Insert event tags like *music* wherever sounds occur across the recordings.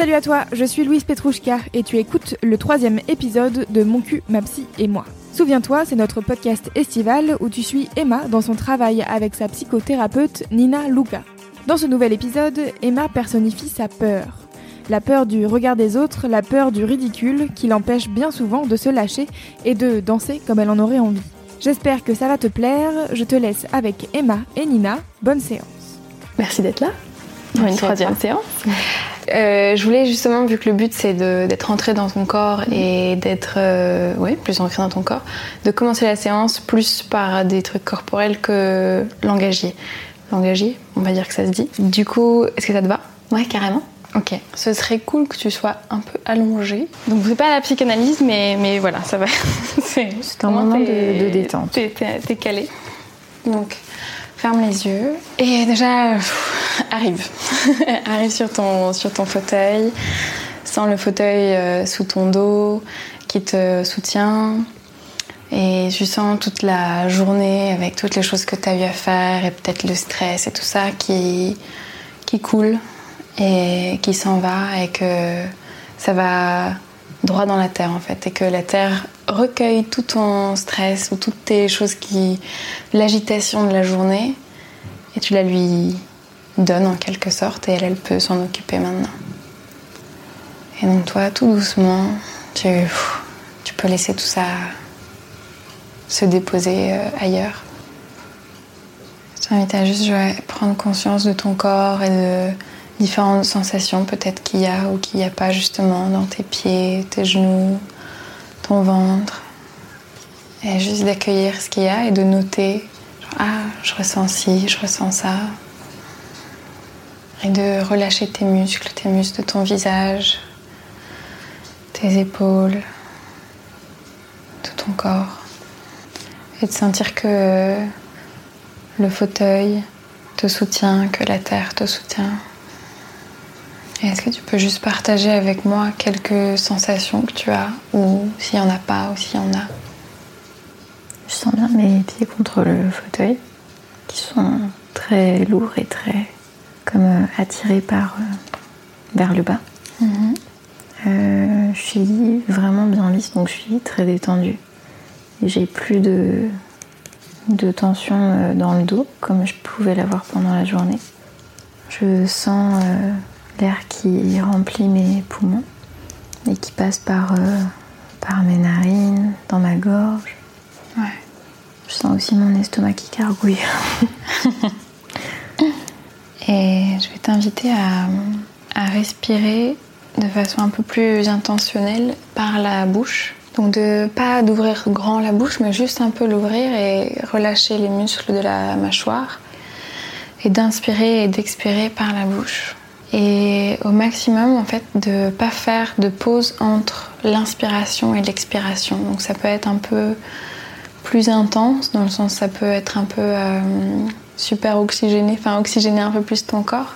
Salut à toi, je suis Louise Petrouchka et tu écoutes le troisième épisode de Mon cul, ma psy et moi. Souviens-toi, c'est notre podcast estival où tu suis Emma dans son travail avec sa psychothérapeute Nina Luca. Dans ce nouvel épisode, Emma personnifie sa peur. La peur du regard des autres, la peur du ridicule qui l'empêche bien souvent de se lâcher et de danser comme elle en aurait envie. J'espère que ça va te plaire, je te laisse avec Emma et Nina. Bonne séance. Merci d'être là pour une troisième séance. Euh, je voulais justement, vu que le but c'est d'être entré dans ton corps et d'être euh, ouais, plus ancré dans ton corps, de commencer la séance plus par des trucs corporels que langagier. Langagier, on va dire que ça se dit. Du coup, est-ce que ça te va? Ouais, carrément. Ok. Ce serait cool que tu sois un peu allongé. Donc c'est pas la psychanalyse, mais, mais voilà, ça va. *laughs* c'est un moment de, de détente. T'es calé. Donc ferme les yeux et déjà arrive. *laughs* arrive sur ton, sur ton fauteuil. Sens le fauteuil euh, sous ton dos qui te soutient. Et je sens toute la journée avec toutes les choses que tu as eu à faire et peut-être le stress et tout ça qui, qui coule et qui s'en va et que ça va droit dans la terre en fait et que la terre recueille tout ton stress ou toutes tes choses qui l'agitation de la journée et tu la lui donnes en quelque sorte et elle, elle peut s'en occuper maintenant. Et donc toi, tout doucement, tu, tu peux laisser tout ça se déposer euh, ailleurs. Je t'invite à juste prendre conscience de ton corps et de différentes sensations peut-être qu'il y a ou qu'il n'y a pas justement dans tes pieds, tes genoux, ton ventre. Et juste d'accueillir ce qu'il y a et de noter, ah, je ressens ci, je ressens ça. Et de relâcher tes muscles, tes muscles de ton visage, tes épaules, tout ton corps. Et de sentir que le fauteuil te soutient, que la terre te soutient. Est-ce que tu peux juste partager avec moi quelques sensations que tu as, ou s'il n'y en a pas, ou s'il y en a? Je sens bien mes pieds contre le fauteuil, qui sont très lourds et très comme euh, attirés par euh, vers le bas. Mhm. Euh, je suis vraiment bien lisse, donc je suis très détendue. J'ai plus de, de tension dans le dos, comme je pouvais l'avoir pendant la journée. Je sens l'air qui remplit mes poumons et qui passe par, euh, par mes narines, dans ma gorge. Ouais. Je sens aussi mon estomac qui cargouille. *laughs* et je vais t'inviter à, à respirer de façon un peu plus intentionnelle par la bouche. Donc de pas d'ouvrir grand la bouche, mais juste un peu l'ouvrir et relâcher les muscles de la mâchoire. Et d'inspirer et d'expirer par la bouche et au maximum en fait de pas faire de pause entre l'inspiration et l'expiration. Donc ça peut être un peu plus intense dans le sens ça peut être un peu euh, super oxygéné, enfin oxygéner un peu plus ton corps.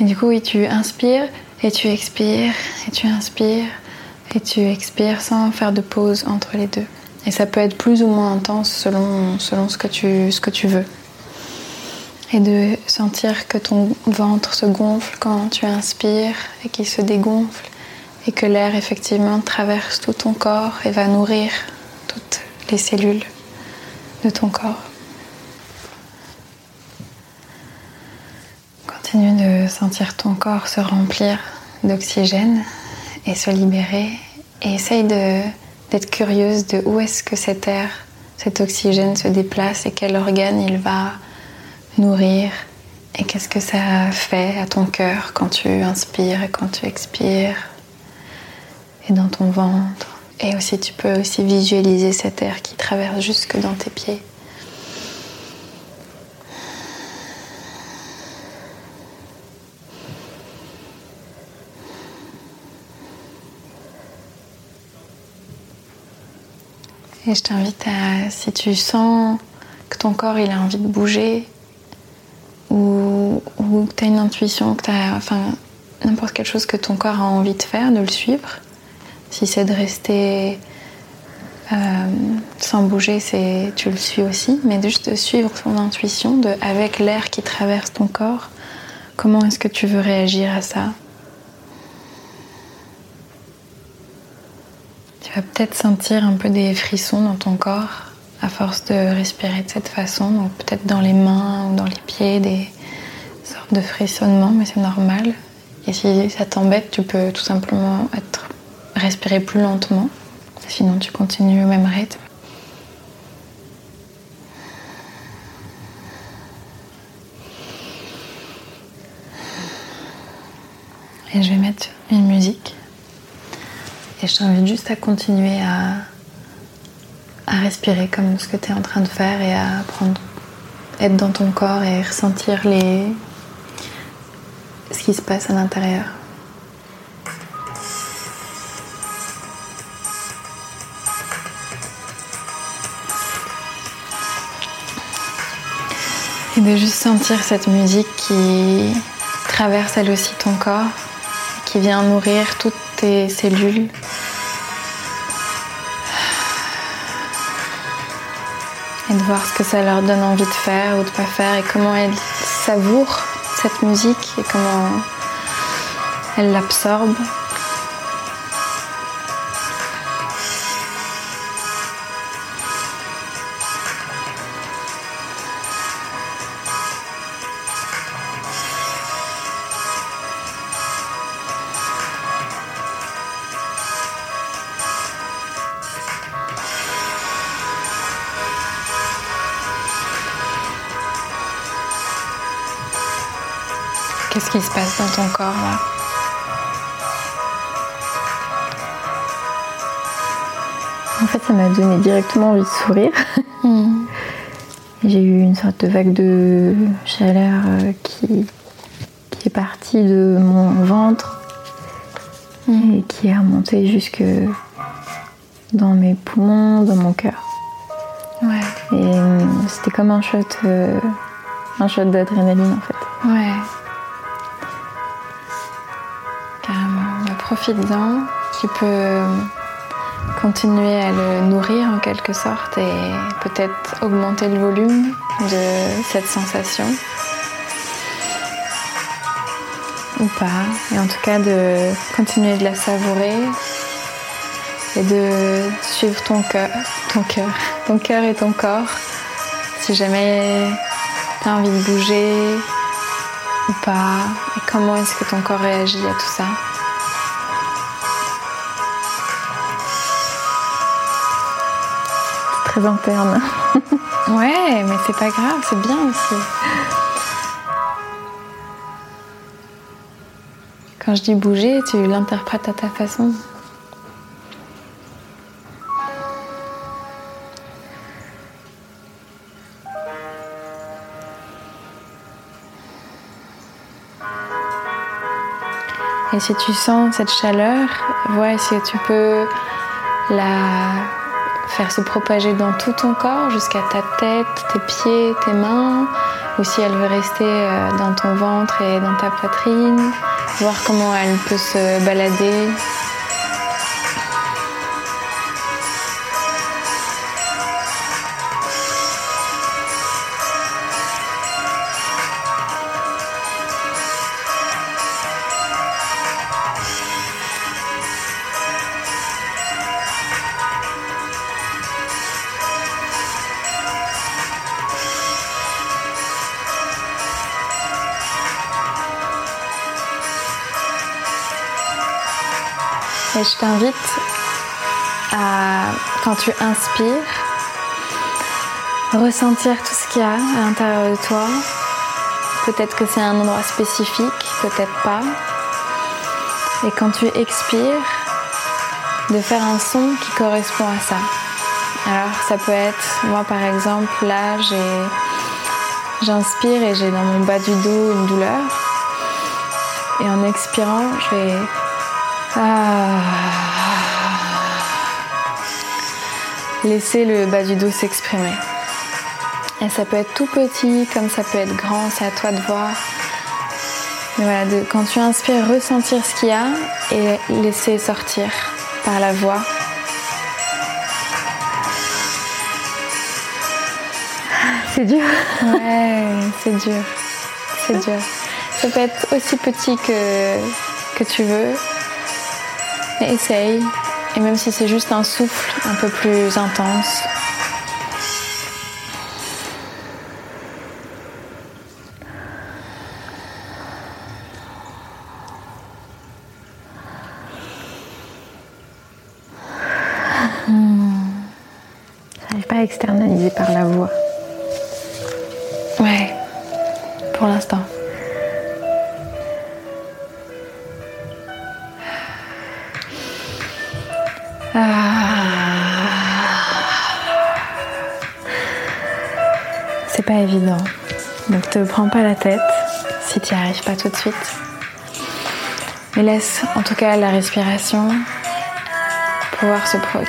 Et du coup oui tu inspires et tu expires et tu inspires et tu expires sans faire de pause entre les deux. Et ça peut être plus ou moins intense selon, selon ce, que tu, ce que tu veux et de sentir que ton ventre se gonfle quand tu inspires et qu'il se dégonfle et que l'air effectivement traverse tout ton corps et va nourrir toutes les cellules de ton corps. Continue de sentir ton corps se remplir d'oxygène et se libérer et essaye d'être curieuse de où est-ce que cet air, cet oxygène se déplace et quel organe il va nourrir et qu'est-ce que ça fait à ton cœur quand tu inspires et quand tu expires et dans ton ventre. Et aussi tu peux aussi visualiser cet air qui traverse jusque dans tes pieds. Et je t'invite à, si tu sens que ton corps il a envie de bouger, ou, que tu as une intuition, que tu enfin, n'importe quelle chose que ton corps a envie de faire, de le suivre. Si c'est de rester euh, sans bouger, c'est tu le suis aussi, mais juste de suivre ton intuition, de, avec l'air qui traverse ton corps, comment est-ce que tu veux réagir à ça? Tu vas peut-être sentir un peu des frissons dans ton corps à force de respirer de cette façon. Donc peut-être dans les mains ou dans les pieds, des sortes de frissonnements, mais c'est normal. Et si ça t'embête, tu peux tout simplement respirer plus lentement. Sinon, tu continues au même rythme. Et je vais mettre une musique. Et je t'invite juste à continuer à, à respirer comme ce que tu es en train de faire et à être dans ton corps et ressentir ce qui se passe à l'intérieur. Et de juste sentir cette musique qui traverse elle aussi ton corps qui vient nourrir toutes tes cellules. De voir ce que ça leur donne envie de faire ou de pas faire et comment elles savourent cette musique et comment elles l'absorbent. Qu'est-ce qui se passe dans ton corps là En fait, ça m'a donné directement envie de sourire. *laughs* Hmm. J'ai eu une sorte de vague de chaleur euh, qui, qui est partie de mon ventre hmm. et qui est remontée jusque dans mes poumons, dans mon cœur. Ouais. Et euh, c'était comme un shot, euh, un shot d'adrénaline en fait. Ouais. Profite-en. Tu peux continuer à le nourrir en quelque sorte et peut-être augmenter le volume de cette sensation. Ou pas. Et en tout cas de continuer de la savourer et de suivre ton cœur, ton cœur, ton cœur et ton corps. Si jamais tu as envie de bouger ou pas, et comment est-ce que ton corps réagit à tout ça? Interne. *laughs* ouais, mais c'est pas grave, c'est bien aussi. Quand je dis bouger, tu l'interprètes à ta façon. Et si tu sens cette chaleur, vois si tu peux la faire se propager dans tout ton corps jusqu'à ta tête, tes pieds, tes mains, ou si elle veut rester euh, dans ton ventre et dans ta poitrine, voir comment elle peut se balader inspires, ressentir tout ce qu'il y a à l'intérieur de toi. Peut-être que c'est un endroit spécifique, peut-être pas. Et quand tu expires, de faire un son qui correspond à ça. Alors ça peut être, moi par exemple, là j'inspire et j'ai dans mon bas du dos une douleur. Et en expirant, je vais ah. Laissez le bas du dos s'exprimer. Et ça peut être tout petit comme ça peut être grand, c'est à toi de voir. Mais voilà, quand tu inspires, ressentir ce qu'il y a et laisser sortir par la voix. *laughs* C'est dur. Ouais, c'est dur. C'est dur. Ça peut être aussi petit que, que tu veux. Essaye Et même si c'est juste un souffle un peu plus intense. Te prends pas la tête si tu n'y arrives pas tout de suite. Mais laisse en tout cas la respiration pouvoir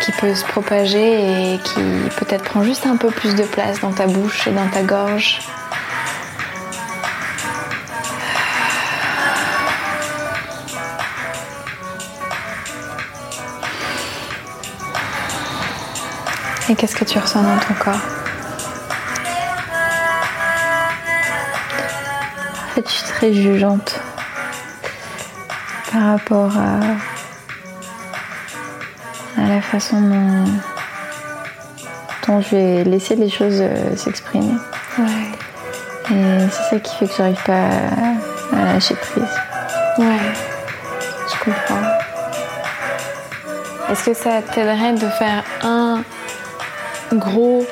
qui peut se propager et qui peut-être prend juste un peu plus de place dans ta bouche et dans ta gorge. Et qu'est-ce que tu ressens dans ton corps? Très jugeante par rapport à, à la façon dont, dont je vais laisser les choses euh, s'exprimer. Ouais. Et c'est ça qui fait que j'arrive pas à, à lâcher prise. Ouais, je comprends. Est-ce que ça t'aiderait de faire un gros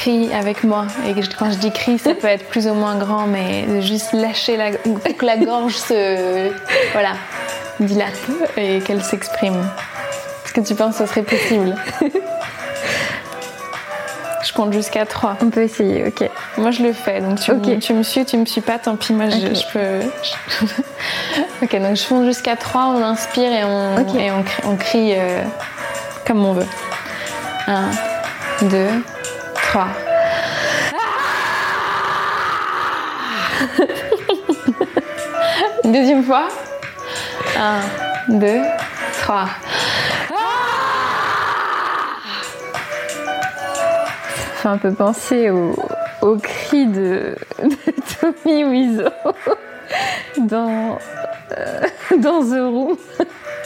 cri avec moi Et quand je dis cri, ça peut être plus ou moins grand, mais juste lâcher la, pour que la gorge se voilà dilate et qu'elle s'exprime. Est-ce que tu penses que ce serait possible? *laughs* Je compte jusqu'à 3. On peut essayer, ok. Moi, je le fais. Donc, tu, me, tu me suis, tu me suis pas, tant pis. Moi, je, peux. *laughs* ok, donc je compte jusqu'à 3, on inspire et on, et on crie, on crie, euh, comme on veut. 1, 2, 3. *laughs* Deuxième fois. 1, 2, 3. Ça fait un peu penser au, au cri de, de Tommy Wiseau *laughs* dans, euh, *laughs* dans The Room.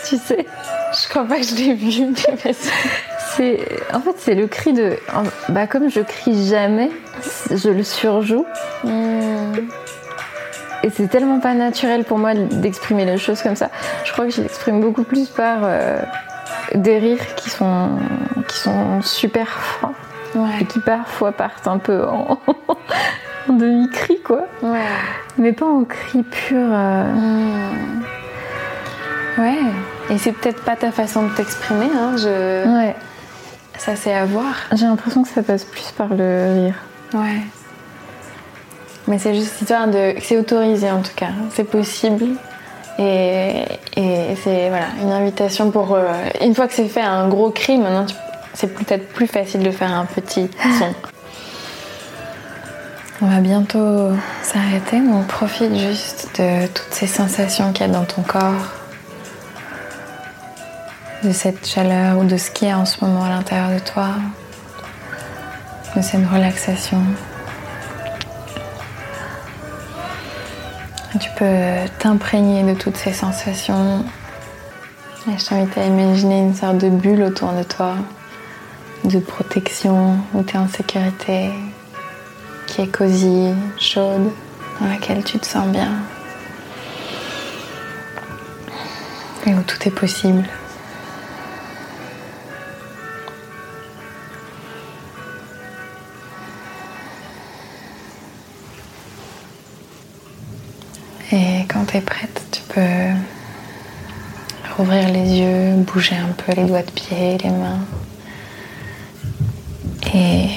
tu sais, Je crois pas que je l'ai vu, mais. C'est en fait c'est le cri de bah comme je crie jamais, je le surjoue Hmm. et c'est tellement pas naturel pour moi d'exprimer les choses comme ça. Je crois que je l'exprime beaucoup plus par euh, des rires qui sont qui sont super francs et Ouais. qui parfois partent un peu en, *laughs* en demi-cri quoi. Ouais. Mais pas en cri pur. euh, Hmm. Ouais. Et c'est peut-être pas ta façon de t'exprimer, hein. Je... Ouais. Ça, c'est à voir. J'ai l'impression que ça passe plus par le rire. Ouais. Mais c'est juste histoire de. C'est autorisé en tout cas. C'est possible. Et, et c'est voilà, une invitation pour. euh, une fois que c'est fait un gros cri, maintenant tu- c'est peut-être plus facile de faire un petit *laughs* son. On va bientôt s'arrêter, donc profite juste de toutes ces sensations qu'il y a dans ton corps, de cette chaleur ou de ce qu'il y a en ce moment à l'intérieur de toi, de cette relaxation. Tu peux t'imprégner de toutes ces sensations. Et je t'invite à imaginer une sorte de bulle autour de toi, de protection, où tu es en sécurité, qui est cosy, chaude, dans laquelle tu te sens bien. Et où tout est possible. Quand tu es prête, tu peux rouvrir les yeux, bouger un peu les doigts de pied, les mains et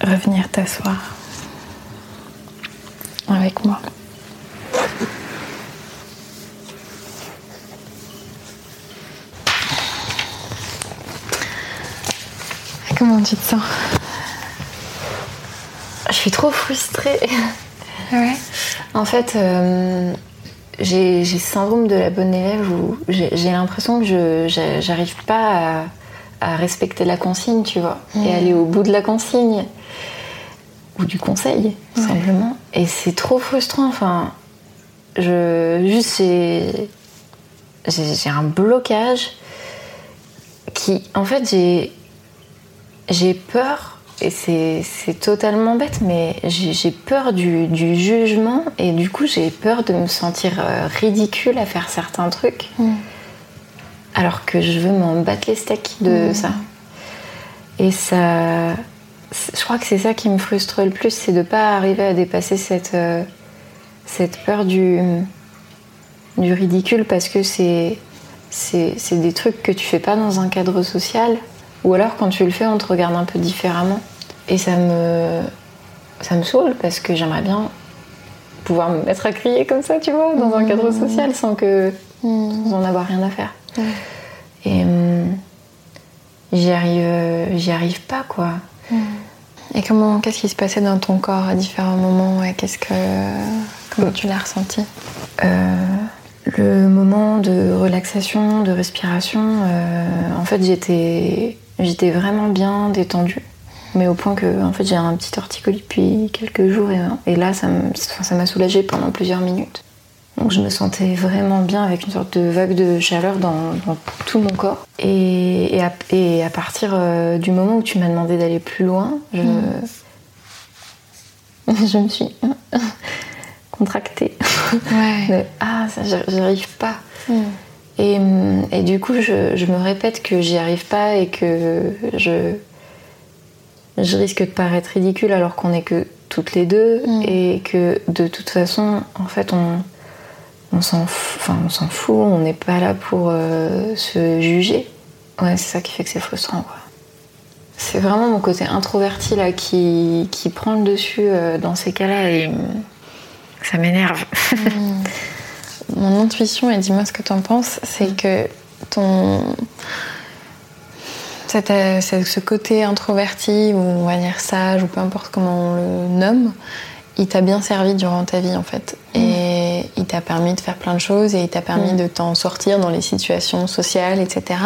revenir t'asseoir avec moi. Comment tu te sens? Je suis trop frustrée. Ouais. En fait, euh, j'ai ce syndrome de la bonne élève où j'ai l'impression que je j'arrive pas à, à respecter la consigne, tu vois, et aller au bout de la consigne ou du conseil, tout Ouais. simplement. Et c'est trop frustrant. Enfin, je juste j'ai un blocage qui, en fait, j'ai, j'ai peur, et c'est, totalement bête, mais j'ai, peur du, jugement, et du coup, j'ai peur de me sentir euh, ridicule à faire certains trucs, mm. alors que je veux m'en battre les steaks de mm. ça. Et ça, je crois que c'est ça qui me frustre le plus, c'est de pas arriver à dépasser cette, euh, cette peur du, du ridicule parce que c'est c'est des trucs que tu fais pas dans un cadre social, ou alors quand tu le fais, on te regarde un peu différemment. Et ça me, ça me saoule parce que j'aimerais bien pouvoir me mettre à crier comme ça, tu vois, dans un cadre mmh. social sans que sans en avoir rien à faire. Et hum, j'y arrive, j'y arrive pas quoi. Mmh. Et comment, qu'est-ce qui se passait dans ton corps à différents moments et qu'est-ce que, comment tu l'as ressenti? Euh, le moment de relaxation, de respiration, euh, en fait j'étais j'étais vraiment bien détendue, mais au point que en fait j'ai un petit torticolis depuis quelques jours et, là ça m'a soulagée pendant plusieurs minutes. Donc je me sentais vraiment bien avec une sorte de vague de chaleur dans, tout mon corps. Et, à, partir euh, du moment où tu m'as demandé d'aller plus loin, je, mm. *laughs* je me suis *laughs* contractée. Ouais. *laughs* ah, ça, j'arrive pas. Hmm. Et, du coup, je, me répète que j'y arrive pas et que je, je risque de paraître ridicule alors qu'on est que toutes les deux hmm. et que de toute façon, en fait, on, on s'en enfin, fout, on n'est pas là pour euh, se juger. Ouais, c'est ça qui fait que c'est frustrant. C'est vraiment mon côté introverti là qui, qui prend le dessus euh, dans ces cas-là et ça m'énerve. Hmm. *laughs* Mon intuition, et dis-moi ce que tu en penses, c'est que ton. Euh, ce côté introverti, ou on va dire sage, ou peu importe comment on le nomme, il t'a bien servi durant ta vie en fait. Hmm. Et il t'a permis de faire plein de choses et il t'a permis hmm. de t'en sortir dans les situations sociales, etc.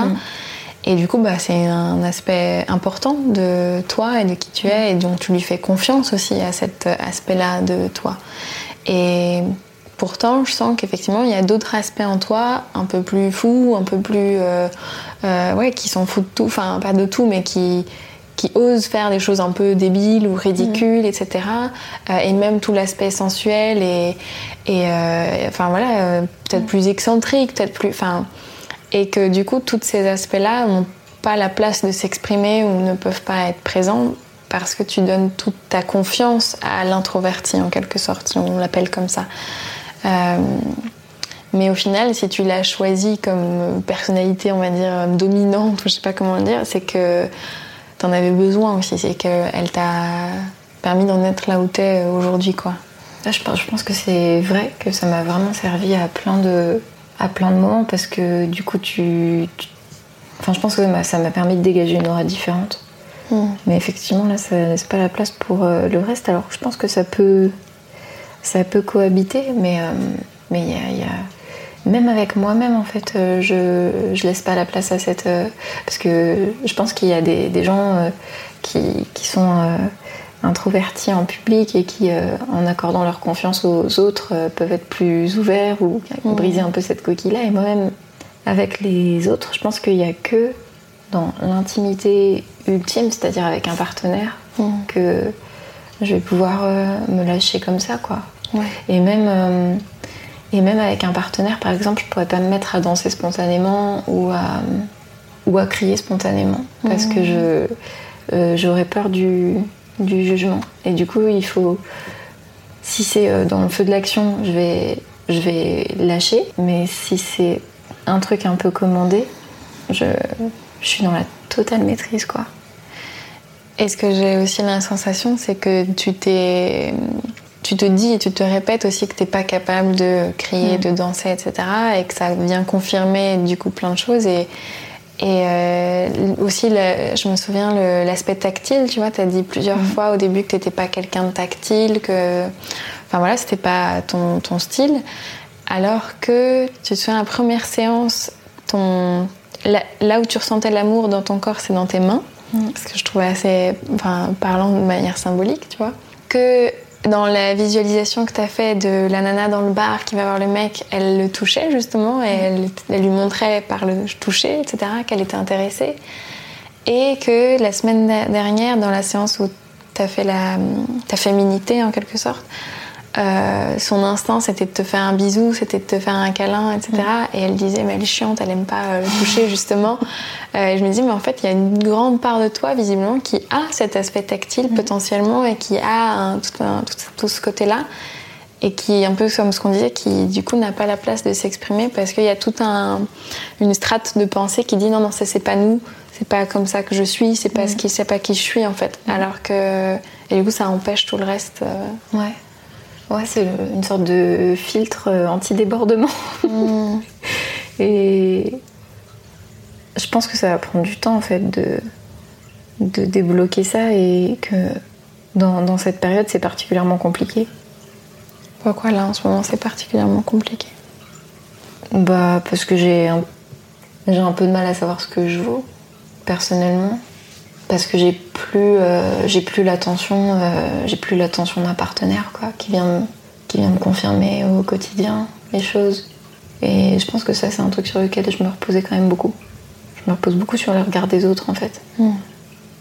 Et du coup, bah, c'est un aspect important de toi et de qui tu es, et donc tu lui fais confiance aussi à cet aspect-là de toi. Et pourtant, je sens qu'effectivement, il y a d'autres aspects en toi, un peu plus fous, un peu plus. Euh, euh, ouais, qui s'en foutent de tout, enfin, pas de tout, mais qui, qui osent faire des choses un peu débiles ou ridicules, mm. etc. Euh, et même tout l'aspect sensuel et, et enfin voilà, peut-être mm. plus excentrique, peut-être plus, enfin, et que du coup, tous ces aspects-là n'ont pas la place de s'exprimer ou ne peuvent pas être présents parce que tu donnes toute ta confiance à l'introverti en quelque sorte, si on l'appelle comme ça. Euh, mais au final, si tu l'as choisi comme personnalité, on va dire, dominante, ou je sais pas comment le dire, c'est que tu en avais besoin aussi, c'est qu'elle t'a permis d'en être là où tu es aujourd'hui, quoi. je, pense, je pense que c'est vrai que ça m'a vraiment servi à plein de, à plein de moments parce que du coup, tu, enfin, je pense que ça m'a permis de dégager une aura différente. Mais effectivement, là, ça laisse pas la place pour euh, le reste. Alors, je pense que ça peut, ça peut cohabiter, mais euh, mais il y, a, même avec moi-même, en fait, euh, je, je laisse pas la place à cette. parce que je pense qu'il y a des, des gens qui, qui, sont introvertis en public et qui, en accordant leur confiance aux autres, peuvent être plus ouverts ou briser un peu cette coquille-là. Et moi-même, avec les autres, je pense qu'il y a que dans l'intimité ultime, c'est-à-dire avec un partenaire, mm. que je vais pouvoir euh, me lâcher comme ça, quoi. Et même euh, et même avec un partenaire, par exemple, je pourrais pas me mettre à danser spontanément ou à ou à crier spontanément parce que je euh, j'aurais peur du, du jugement. Et du coup, il faut si c'est dans le feu de l'action, je vais je vais lâcher, mais si c'est un truc un peu commandé, je je suis dans la totale maîtrise, quoi. Et ce que j'ai aussi la sensation, c'est que tu t'es. Tu te dis et tu te répètes aussi que tu n'es pas capable de crier, mm. de danser, etc. Et que ça vient confirmer du coup plein de choses. Et, et euh, aussi, je me souviens l'aspect tactile, tu vois, tu as dit plusieurs mm. fois au début que tu n'étais pas quelqu'un de tactile, que. Enfin voilà, c'était pas ton, ton, style. Alors que tu te souviens, la première séance, ton, là, où tu ressentais l'amour dans ton corps, c'est dans tes mains. Mm. Ce que je trouvais assez enfin, parlant de manière symbolique, tu vois. Que dans la visualisation que tu as fait de la nana dans le bar qui va voir le mec, elle le touchait justement et elle, elle lui montrait par le toucher, etc., qu'elle était intéressée. Et que la semaine dernière, dans la séance où tu as fait la, ta féminité en quelque sorte, euh, son instinct c'était de te faire un bisou, c'était de te faire un câlin, etc. Et elle disait, mais elle est chiante, elle aime pas euh, le toucher justement. Euh, et je me dis, mais en fait, il y a une grande part de toi visiblement qui a cet aspect tactile potentiellement et qui a tout, tout, ce côté-là. Et qui, un peu comme ce qu'on disait, qui du coup n'a pas la place de s'exprimer parce qu'il y a toute un, une strate de pensée qui dit non, non, ça c'est pas nous, c'est pas comme ça que je suis, c'est pas, ce qui, c'est pas qui je suis en fait. Alors que. Et du coup, ça empêche tout le reste. Ouais. Ouais, c'est une sorte de filtre euh, anti-débordement. Mm. *laughs* Et je pense que ça va prendre du temps en fait de, de débloquer ça et que dans, cette période c'est particulièrement compliqué. Pourquoi là en ce moment c'est particulièrement compliqué? Bah parce que j'ai un, j'ai un peu de mal à savoir ce que je vaux personnellement parce que j'ai plus euh, j'ai plus l'attention euh, j'ai plus l'attention d'un partenaire quoi qui vient qui vient me confirmer au quotidien les choses. Et je pense que ça c'est un truc sur lequel je me reposais quand même beaucoup. Je me repose beaucoup sur le regard des autres en fait. Hmm.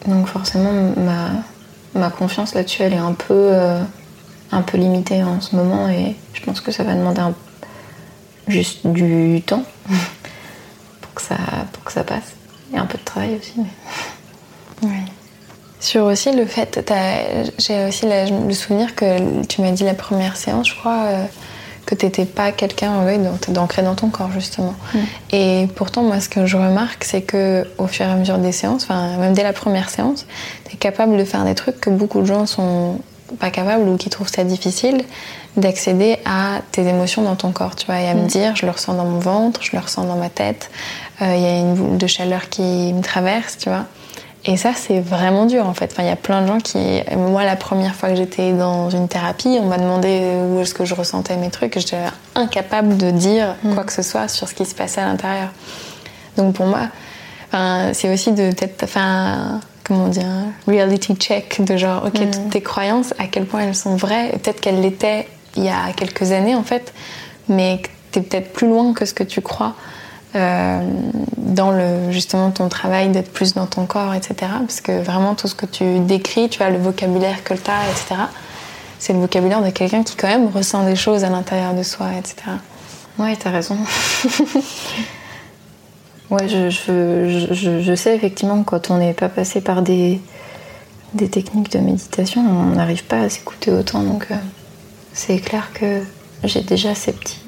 donc forcément ma ma confiance là-dessus elle est un peu euh, un peu limitée en ce moment et je pense que ça va demander juste du temps *laughs* pour que ça pour que ça passe. Et un peu de travail aussi mais *laughs* oui. Sur aussi le fait, j'ai aussi le souvenir que tu m'as dit la première séance, je crois, euh, que tu n'étais pas quelqu'un ouais, d'ancré dans ton corps, justement. Mm. Et pourtant, moi, ce que je remarque, c'est que au fur et à mesure des séances, même dès la première séance, tu es capable de faire des trucs que beaucoup de gens sont pas capables ou qui trouvent ça difficile d'accéder à tes émotions dans ton corps, tu vois, et à me mm. dire, je le ressens dans mon ventre, je le ressens dans ma tête, euh, il y a une boule de chaleur qui me traverse, tu vois. Et ça, c'est vraiment dur en fait. Enfin, il y a plein de gens qui. Moi, la première fois que j'étais dans une thérapie, on m'a demandé où est-ce que je ressentais mes trucs j'étais incapable de dire mm. quoi que ce soit sur ce qui se passait à l'intérieur. Donc pour moi, c'est aussi de peut-être un, comment dire, reality check de genre, ok, mm. toutes tes croyances, à quel point elles sont vraies. Peut-être qu'elles l'étaient il y a quelques années en fait, mais que tu es peut-être plus loin que ce que tu crois. Euh, dans le, justement ton travail d'être plus dans ton corps, etc. Parce que vraiment tout ce que tu décris, tu vois, le vocabulaire que tu as, etc., c'est le vocabulaire de quelqu'un qui quand même ressent des choses à l'intérieur de soi, etc. Ouais, t'as raison. *laughs* ouais, je, je, je, sais effectivement que quand on n'est pas passé par des, des techniques de méditation, on n'arrive pas à s'écouter autant. Donc euh, c'est clair que j'ai déjà ces petits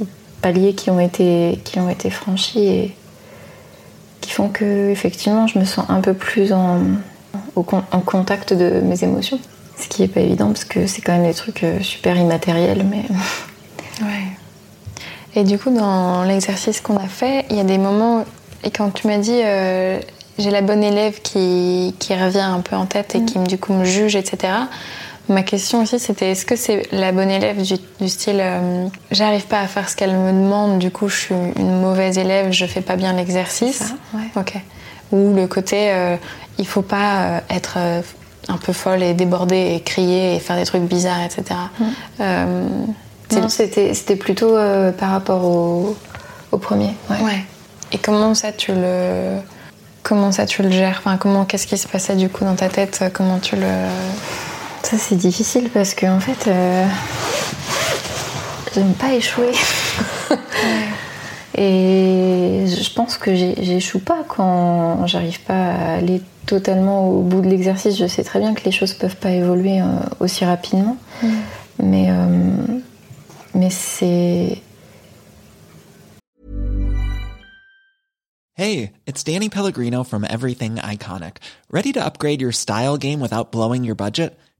paliers qui ont été, qui ont été franchis et qui font que effectivement je me sens un peu plus en, en contact de mes émotions. Ce qui n'est pas évident parce que c'est quand même des trucs euh, super immatériels, mais. *laughs* Ouais. Et du coup, dans l'exercice qu'on a fait, il y a des moments, et quand tu m'as dit euh, j'ai la bonne élève qui, qui, revient un peu en tête et mm. qui du coup me juge, etc. Ma question aussi, c'était est-ce que c'est la bonne élève du, style euh, j'arrive pas à faire ce qu'elle me demande, du coup je suis une mauvaise élève, je fais pas bien l'exercice? Ouais. Ok. Ou le côté euh, il faut pas euh, être un peu folle et déborder et crier et faire des trucs bizarres, etc. Mm. non, c'était plutôt par rapport au, au premier. Ouais. ouais. Et comment ça tu le comment ça tu le gères? Enfin comment qu'est-ce qui se passait du coup dans ta tête? Comment tu le ça, c'est difficile parce que, en fait, euh, j'aime pas échouer. *laughs* Et je pense que j'échoue pas quand j'arrive pas à aller totalement au bout de l'exercice. Je sais très bien que les choses peuvent pas évoluer euh, aussi rapidement. Mm. Mais, euh, mais c'est. Hey, it's Danny Pellegrino from Everything Iconic. Ready to upgrade your style game without blowing your budget?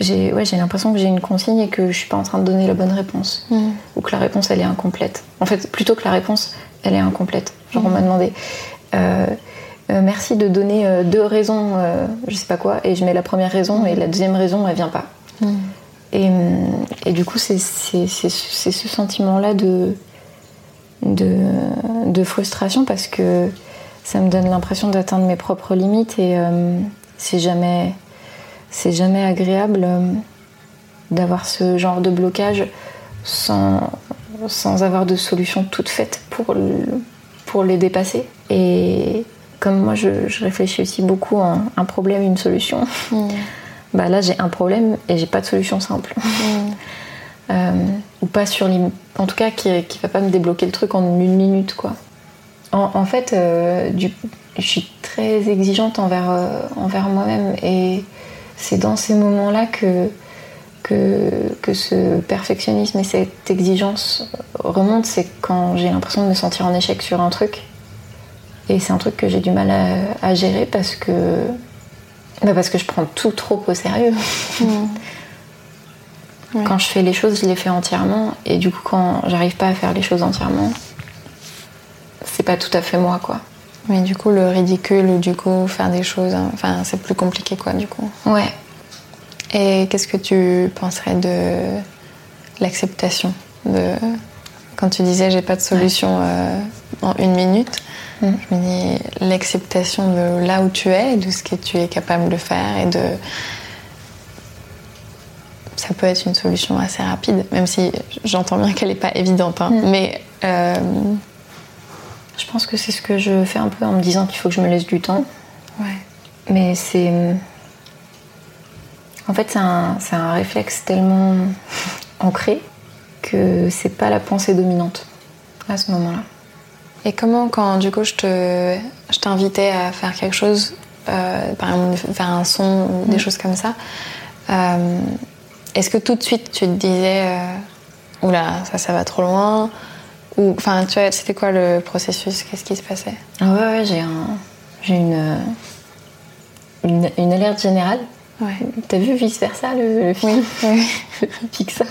J'ai ouais, j'ai l'impression que j'ai une consigne et que je suis pas en train de donner la bonne réponse. Mm. Ou que la réponse, elle est incomplète. En fait, plutôt que la réponse, elle est incomplète. Genre, on m'a demandé euh, euh, merci de donner euh, deux raisons, je sais pas quoi, et je mets la première raison et la deuxième raison, elle vient pas. Mm. Et, et du coup, c'est ce sentiment-là de, de, de frustration parce que ça me donne l'impression d'atteindre mes propres limites et c'est jamais, c'est jamais agréable euh, d'avoir ce genre de blocage sans, sans avoir de solution toute faite pour, le- pour les dépasser. Et comme moi, je, je réfléchis aussi beaucoup à un, problème, une solution. Mm. *laughs* Bah là, j'ai un problème et j'ai pas de solution simple. *laughs* Euh, ou pas sur. En tout cas, qui, qui va pas me débloquer le truc en une minute, quoi. En, en fait, euh, du- je suis très exigeante envers, euh, envers moi-même et c'est dans ces moments-là que, que, que ce perfectionnisme et cette exigence remontent. C'est quand j'ai l'impression de me sentir en échec sur un truc. Et c'est un truc que j'ai du mal à, à gérer parce que, bah parce que je prends tout trop au sérieux. *laughs* Ouais. Quand je fais les choses, je les fais entièrement. Et du coup, quand j'arrive pas à faire les choses entièrement, c'est pas tout à fait moi, quoi. Mais du coup, le ridicule ou du coup, faire des choses, hein, enfin, c'est plus compliqué, quoi, du coup. Ouais. Et qu'est-ce que tu penserais de l'acceptation de... Quand tu disais j'ai pas de solution euh, en une minute, Mm. je me dis l'acceptation de là où tu es, de ce que tu es capable de faire et de. Ça peut être une solution assez rapide, même si j'entends bien qu'elle n'est pas évidente. hein. Mm. Mais euh, Je pense que c'est ce que je fais un peu en me disant qu'il faut que je me laisse du temps. ouais. Mais c'est. En fait, c'est un, réflexe tellement ancré que c'est pas la pensée dominante à ce moment-là. Et comment, quand du coup je te, je t'invitais à faire quelque chose, euh, par exemple faire un son ou des choses comme ça, euh, est-ce que tout de suite tu te disais, euh, oula, ça, ça va trop loin Ou, enfin, tu vois, c'était quoi le processus? Qu'est-ce qui se passait? Ah ouais, ouais, j'ai un, j'ai une, une, une alerte générale. Ouais. T'as vu vice versa le, le film? *laughs* Pixar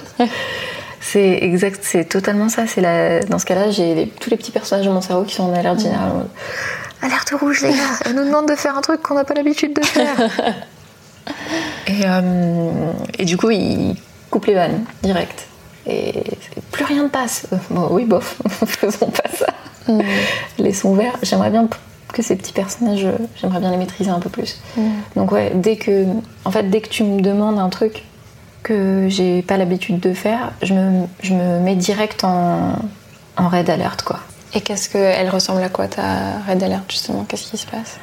C'est exact, c'est totalement ça. C'est la, dans ce cas-là, j'ai les- tous les petits personnages de mon cerveau qui sont en alerte générale. Alerte rouge, les gars *laughs* Elle nous demande de faire un truc qu'on n'a pas l'habitude de faire. *laughs* et, euh, et du coup, il coupe les vannes direct. Et plus rien ne passe. Bon, oui, bof, *laughs* faisons pas ça. Laissons verts. J'aimerais bien que ces petits personnages, euh, j'aimerais bien les maîtriser un peu plus. Donc ouais, dès que, en fait, dès que tu me demandes un truc que j'ai pas l'habitude de faire, je me, je me mets direct en, en red alert, quoi. Et qu'est-ce qu'elle ressemble à quoi ta Red Alert justement? Qu'est-ce qui se passe?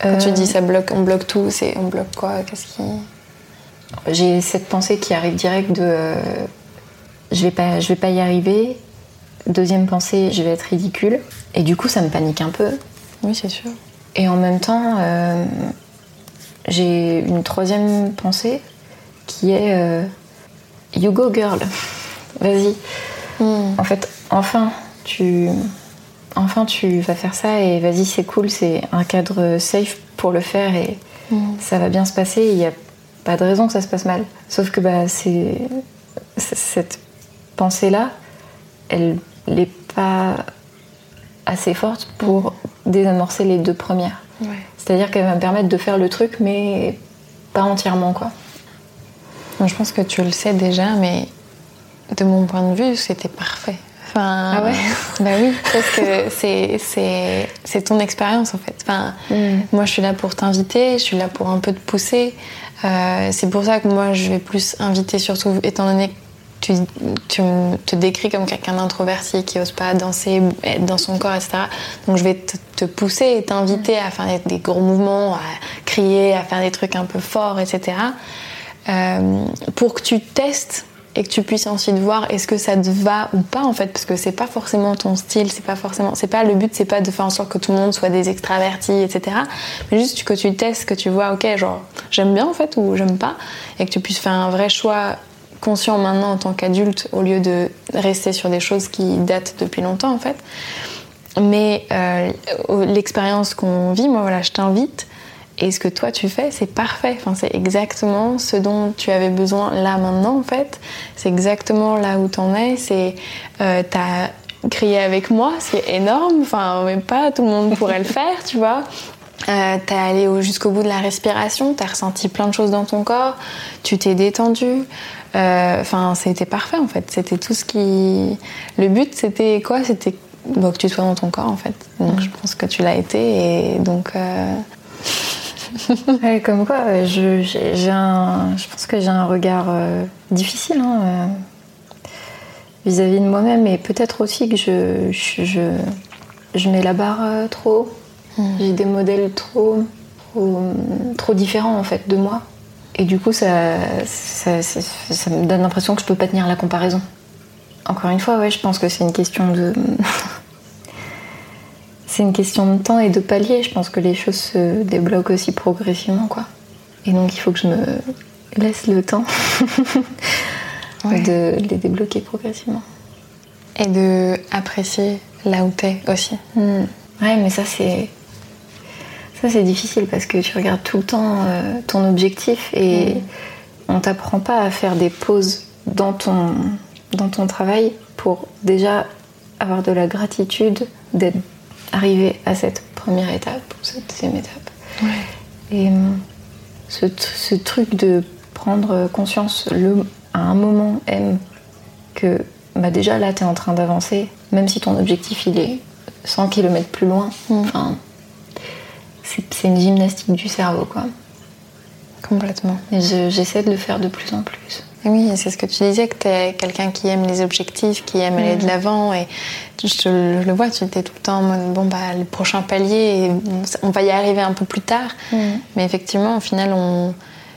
Quand tu Euh, dis ça bloque, on bloque tout, c'est on bloque quoi? Qu'est-ce qui J'ai cette pensée qui arrive direct de euh, je vais pas je vais pas y arriver. Deuxième pensée, je vais être ridicule. Et du coup, ça me panique un peu. Oui, c'est sûr. Et en même temps, euh, j'ai une troisième pensée qui est euh, You go girl, *laughs* vas-y. En fait, enfin, tu, enfin, tu vas faire ça et vas-y, c'est cool, c'est un cadre safe pour le faire et ça va bien se passer. Il n'y a pas de raison que ça se passe mal. Sauf que bah, c'est c'est- cette pensée-là, elle n'est pas assez forte pour désamorcer les deux premières. Ouais. C'est-à-dire qu'elle va me permettre de faire le truc, mais pas entièrement, quoi. Je pense que tu le sais déjà, mais de mon point de vue, c'était parfait. Enfin, Ah ouais? *laughs* Bah oui, parce que c'est ton expérience en fait. Enfin, Mm. Moi, je suis là pour t'inviter, je suis là pour un peu te pousser. Euh, c'est pour ça que moi, je vais plus inviter, surtout étant donné que tu, tu te décris comme quelqu'un d'introverti qui n'ose pas danser, être dans son corps, etc. Donc, je vais te, pousser et t'inviter à faire des, des gros mouvements, à crier, à faire des trucs un peu forts, etc. Euh, pour que tu testes et que tu puisses ensuite voir est-ce que ça te va ou pas en fait parce que c'est pas forcément ton style c'est pas forcément c'est pas le but c'est pas de faire en sorte que tout le monde soit des extravertis etc mais juste que tu testes que tu vois ok genre j'aime bien en fait ou j'aime pas et que tu puisses faire un vrai choix conscient maintenant en tant qu'adulte au lieu de rester sur des choses qui datent depuis longtemps en fait mais euh, l'expérience qu'on vit moi voilà je t'invite Et ce que toi tu fais, c'est parfait. Enfin, c'est exactement ce dont tu avais besoin là maintenant en fait. C'est exactement là où t'en es. C'est euh, t'as crié avec moi, c'est énorme. Enfin, même pas tout le monde pourrait le faire, tu vois. Euh, t'es allé jusqu'au bout de la respiration, t'as ressenti plein de choses dans ton corps, tu t'es détendu. Euh, enfin, c'était parfait en fait. C'était tout ce qui. Le but, c'était quoi? C'était que tu sois dans ton corps en fait. Donc, je pense que tu l'as été et donc. Euh, *laughs* comme quoi, je, j'ai un, je pense que j'ai un regard difficile hein, vis-à-vis de moi-même et peut-être aussi que je, je, je mets la barre trop haut. Hmm. J'ai des modèles trop, trop, différents en fait de moi. Et du coup, ça, ça, ça, me donne l'impression que je peux pas tenir la comparaison. Encore une fois, ouais, je pense que c'est une question de. *laughs* c'est une question de temps et de palier. Je pense que les choses se débloquent aussi progressivement, quoi. Et donc, il faut que je me laisse le temps *laughs* de les débloquer progressivement. Et de apprécier là où t'es aussi. Hmm. Ouais, mais ça, c'est ça, c'est difficile parce que tu regardes tout le temps euh, ton objectif et mm. on t'apprend pas à faire des pauses dans ton, dans ton travail pour déjà avoir de la gratitude d'être arrivé à cette première étape ou cette deuxième étape. Et euh, ce, truc de prendre conscience le, à un moment M que bah déjà là tu es en train d'avancer, même si ton objectif il est 100 km plus loin. Mm c'est une gymnastique du cerveau, quoi. Complètement. Et j'essaie de le faire de plus en plus. oui, c'est ce que tu disais, que tu es quelqu'un qui aime les objectifs, qui aime aller de mm. l'avant. Et je, le vois, tu étais tout le temps en mode, bon, bah, le prochain palier, on va y arriver un peu plus tard. Mm. Mais effectivement, au final, on,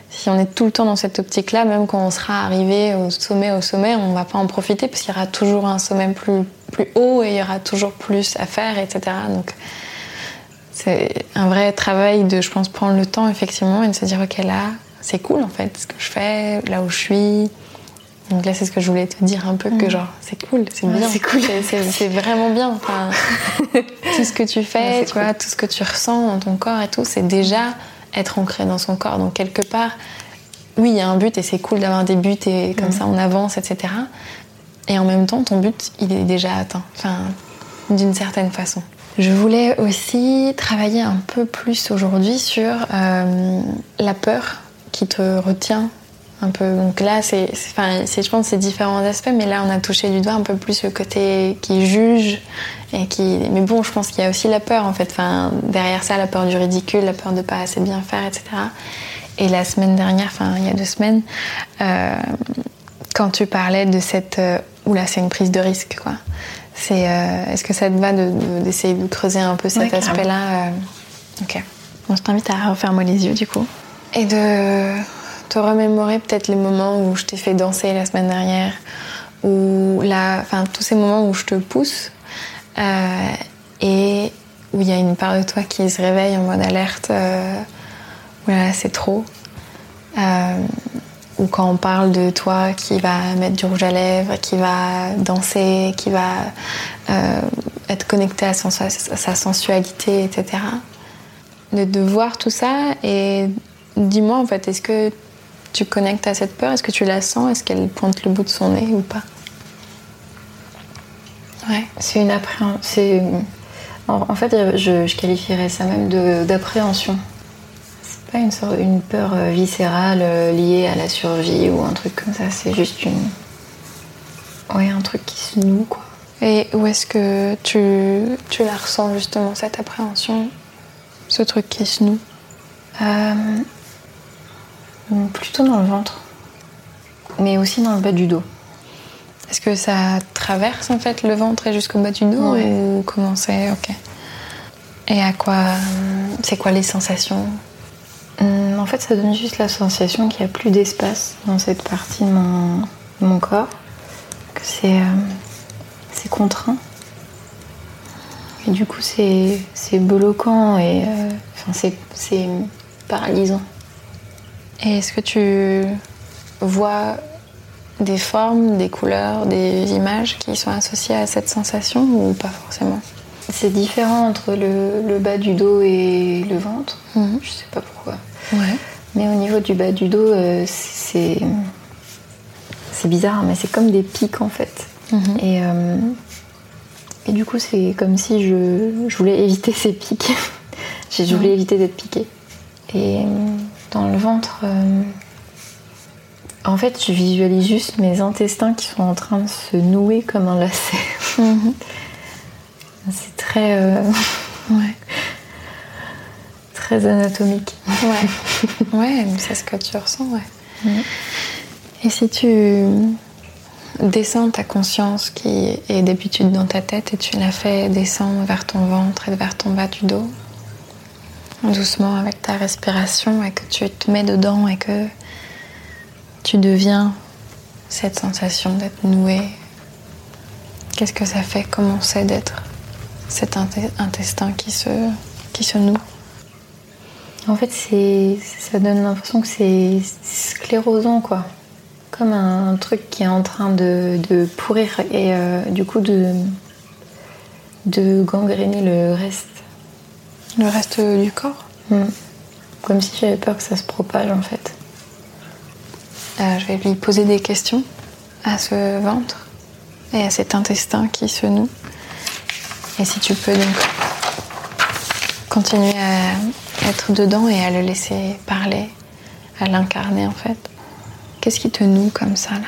si on est tout le temps dans cette optique-là, même quand on sera arrivé au sommet, au sommet, on va pas en profiter parce qu'il y aura toujours un sommet plus, plus haut et il y aura toujours plus à faire, etc. Donc, c'est un vrai travail de, je pense, prendre le temps effectivement et de se dire, ok, là, c'est cool en fait, ce que je fais, là où je suis. Donc là, c'est ce que je voulais te dire un peu, que mm. genre, c'est cool, c'est bien. C'est cool. C'est vraiment bien. Enfin, *laughs* tout ce que tu fais, tu vois, tout ce que tu ressens dans ton corps et tout, c'est déjà être ancré dans son corps. Donc quelque part, oui, il y a un but et c'est cool d'avoir des buts et comme mm. ça on avance, etc. Et en même temps, ton but, il est déjà atteint. Enfin, d'une certaine façon. Je voulais aussi travailler un peu plus aujourd'hui sur euh, la peur qui te retient un peu. Donc là, c'est, enfin, je pense, c'est différents aspects, mais là, on a touché du doigt un peu plus le côté qui juge et qui. Mais bon, je pense qu'il y a aussi la peur, en fait. Enfin, derrière ça, la peur du ridicule, la peur de pas assez bien faire, etc. Et la semaine dernière, enfin, il y a deux semaines, euh, quand tu parlais de cette, euh, oula, c'est une prise de risque, quoi. C'est, euh, est-ce que ça te va d'essayer de, creuser un peu cet aspect-là euh, Ok. Bon, je t'invite à refermer les yeux du coup. Et de te remémorer peut-être les moments où je t'ai fait danser la semaine dernière, ou la, enfin tous ces moments où je te pousse euh, et où il y a une part de toi qui se réveille en mode alerte. voilà, c'est trop ou quand on parle de toi qui va mettre du rouge à lèvres, qui va danser, qui va euh, être connecté à, sa sensualité, etc. De, voir tout ça et dis-moi en fait, est-ce que tu connectes à cette peur? Est-ce que tu la sens? Est-ce qu'elle pointe le bout de son nez ou pas? Ouais, c'est une appréhension. En, fait, je, je qualifierais ça même d'appréhension pas une, sorte, une peur euh, viscérale euh, liée à la survie ou un truc comme ça, c'est juste une. Ouais, un truc qui se noue, quoi. Et où est-ce que tu, tu, la ressens justement, cette appréhension, ce truc qui se noue? Euh, Plutôt dans le ventre, mais aussi dans le bas du dos. Est-ce que ça traverse en fait le ventre et jusqu'au bas du dos ou comment c'est? Ok. Et à quoi C'est quoi les sensations? En fait, ça donne juste la sensation qu'il n'y a plus d'espace dans cette partie de mon, corps, que c'est euh, contraint. Et du coup, c'est bloquant et euh, c'est paralysant. Et est-ce que tu vois des formes, des couleurs, des images qui sont associées à cette sensation ou pas forcément? C'est différent entre le, le bas du dos et le ventre. Mhm. Je sais pas pourquoi. Ouais. Mais au niveau du bas du dos, euh, c'est c'est bizarre, mais c'est comme des pics en fait. Mhm. Et, euh, et du coup, c'est comme si je, je voulais éviter ces pics. *laughs* Je voulais éviter d'être piquée. Et euh, dans le ventre, euh, en fait, je visualise juste mes intestins qui sont en train de se nouer comme un lacet. Mhm. *laughs* C'est très, Ouais. Très anatomique. Ouais. *laughs* ouais, c'est ce que tu ressens, ouais. Et si tu descends ta conscience qui est d'habitude dans ta tête et tu la fais descendre vers ton ventre et vers ton bas du dos, doucement avec ta respiration et que tu te mets dedans et que tu deviens cette sensation d'être noué, qu'est-ce que ça fait? Comment c'est d'être cet inte- intestin qui se, qui se noue? En fait, c'est, ça donne l'impression que c'est sclérosant, quoi. Comme un truc qui est en train de, de pourrir et euh, du coup de, de gangréner le reste. Le reste du corps? Mm. Comme si j'avais peur que ça se propage, en fait. Euh, je vais lui poser des questions à ce ventre et à cet intestin qui se noue. Et si tu peux donc continuer à être dedans et à le laisser parler, à l'incarner en fait. Qu'est-ce qui te noue comme ça là?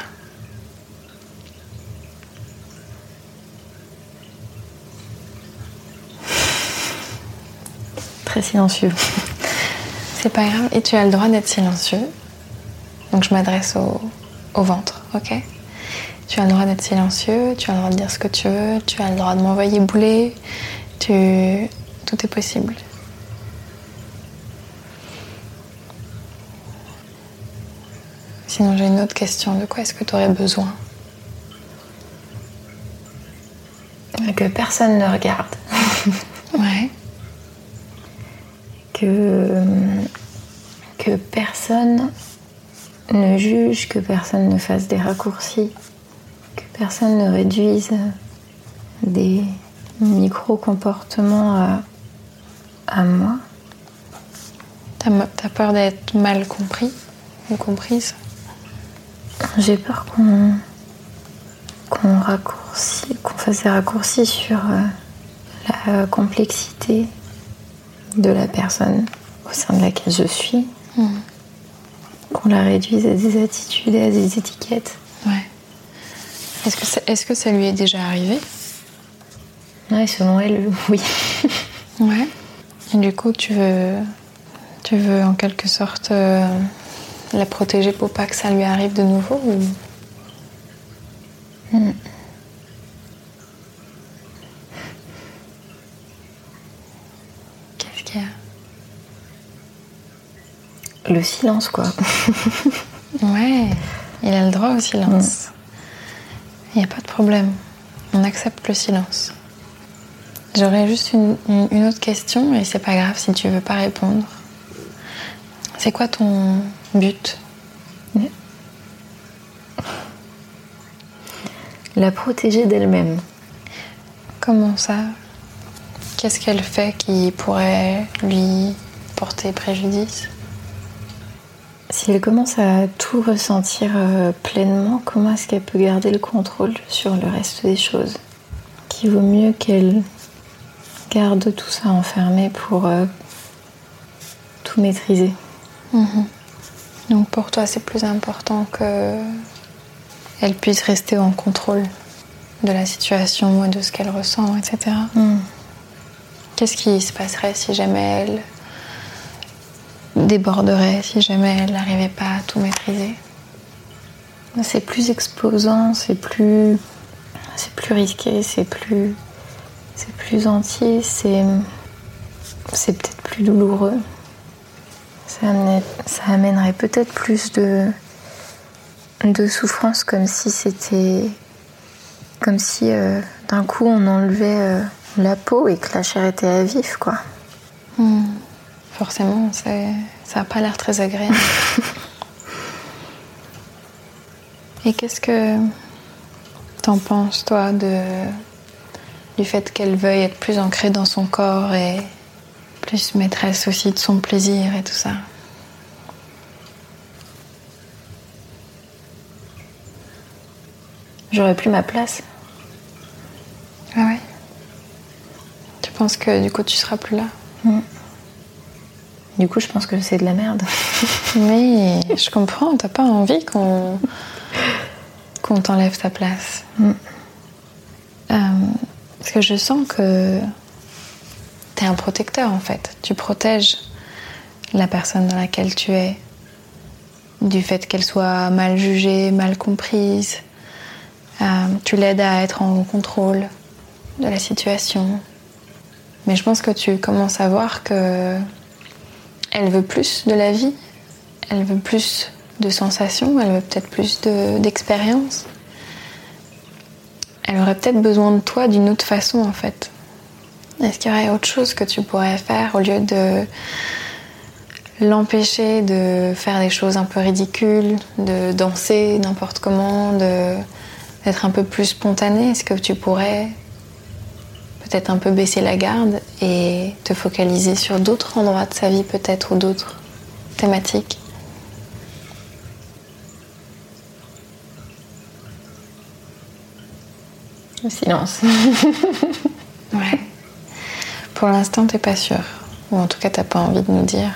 Très silencieux. *laughs* C'est pas grave et tu as le droit d'être silencieux. Donc je m'adresse au, au ventre, ok? Tu as le droit d'être silencieux, tu as le droit de dire ce que tu veux, tu as le droit de m'envoyer bouler, tu... tout est possible. Sinon j'ai une autre question, de quoi est-ce que tu aurais besoin Que personne ne regarde. *laughs* Ouais. Que, que personne ne juge, que personne ne fasse des raccourcis, que personne ne réduise des micro-comportements à, à moi. T'as peur d'être mal compris ou comprise? J'ai peur qu'on qu'on raccourci, qu'on fasse des raccourcis sur euh, la complexité de la personne au sein de laquelle je suis, Mhm. qu'on la réduise à des attitudes et à des étiquettes. Ouais. Est-ce que, ça- est-ce que ça lui est déjà arrivé? Ouais, selon elle, *laughs* oui. Ouais. Et du coup, tu veux, tu veux en quelque sorte euh, la protéger pour pas que ça lui arrive de nouveau ou... Mm. Qu'est-ce qu'il y a? Le silence, quoi. *laughs* Ouais, il a le droit au silence. Il n'y a pas de problème. On accepte le silence. J'aurais juste une, une- une autre question et c'est pas grave si tu veux pas répondre. C'est quoi ton but. La protéger d'elle-même. Comment ça? Qu'est-ce qu'elle fait qui pourrait lui porter préjudice? Si elle commence à tout ressentir euh, pleinement, comment est-ce qu'elle peut garder le contrôle sur le reste des choses? Qu'il vaut mieux qu'elle garde tout ça enfermé pour euh, tout maîtriser? Donc pour toi, c'est plus important que elle puisse rester en contrôle de la situation et de ce qu'elle ressent, etc. Qu'est-ce qui se passerait si jamais elle déborderait, si jamais elle n'arrivait pas à tout maîtriser? C'est plus explosant, c'est plus, c'est plus risqué, c'est plus, c'est plus entier, c'est, c'est peut-être plus douloureux. Ça, amenait- ça amènerait peut-être plus de, de souffrance, comme si c'était, comme si euh, d'un coup on enlevait euh, la peau et que la chair était à vif, quoi. Forcément, c'est- ça n'a pas l'air très agréable. *laughs* Et qu'est-ce que t'en penses, toi, de du fait qu'elle veuille être plus ancrée dans son corps et plus maîtresse aussi de son plaisir et tout ça. J'aurais plus ma place. Ah ouais Tu penses que du coup tu seras plus là? Du coup, je pense que c'est de la merde. *laughs* Oui, je comprends, t'as pas envie qu'on qu'on t'enlève ta place. Mm. Euh, parce que je sens que t'es un protecteur en fait. Tu protèges la personne dans laquelle tu es du fait qu'elle soit mal jugée, mal comprise. Euh, tu l'aides à être en contrôle de la situation. Mais je pense que tu commences à voir que elle veut plus de la vie, elle veut plus de sensations, elle veut peut-être plus de- d'expérience. elle aurait peut-être besoin de toi d'une autre façon en fait. Est-ce qu'il y aurait autre chose que tu pourrais faire au lieu de l'empêcher de faire des choses un peu ridicules, de danser n'importe comment, d'être un peu plus spontané? Est-ce que tu pourrais peut-être un peu baisser la garde et te focaliser sur d'autres endroits de sa vie peut-être ou d'autres thématiques? Le silence. *laughs* Ouais. Pour l'instant, t'es pas sûre. Ou en tout cas, t'as pas envie de nous dire.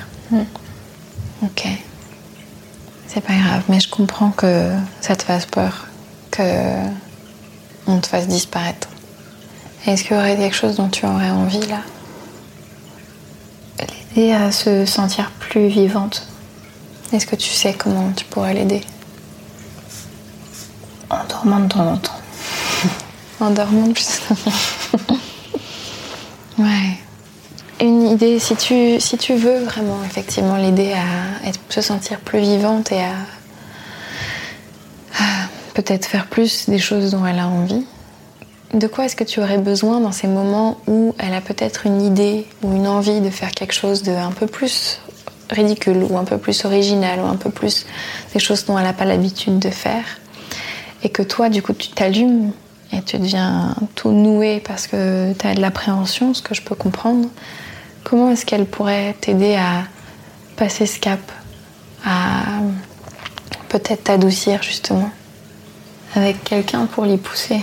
Ok. C'est pas grave, mais je comprends que ça te fasse peur, que on te fasse disparaître. Est-ce qu'il y aurait quelque chose dont tu aurais envie là? L'aider à se sentir plus vivante. Est-ce que tu sais comment tu pourrais l'aider? En dormant de temps en temps. *laughs* En dormant plus. *laughs* ouais. Une idée, si tu, si tu veux vraiment effectivement l'aider à se sentir plus vivante et à, à peut-être faire plus des choses dont elle a envie, de quoi est-ce que tu aurais besoin dans ces moments où elle a peut-être une idée ou une envie de faire quelque chose de un peu plus ridicule ou un peu plus original ou un peu plus des choses dont elle n'a pas l'habitude de faire et que toi du coup tu t'allumes et tu deviens tout noué parce que tu as de l'appréhension, ce que je peux comprendre, comment est-ce qu'elle pourrait t'aider à passer ce cap, à peut-être t'adoucir justement Avec quelqu'un pour l'y pousser?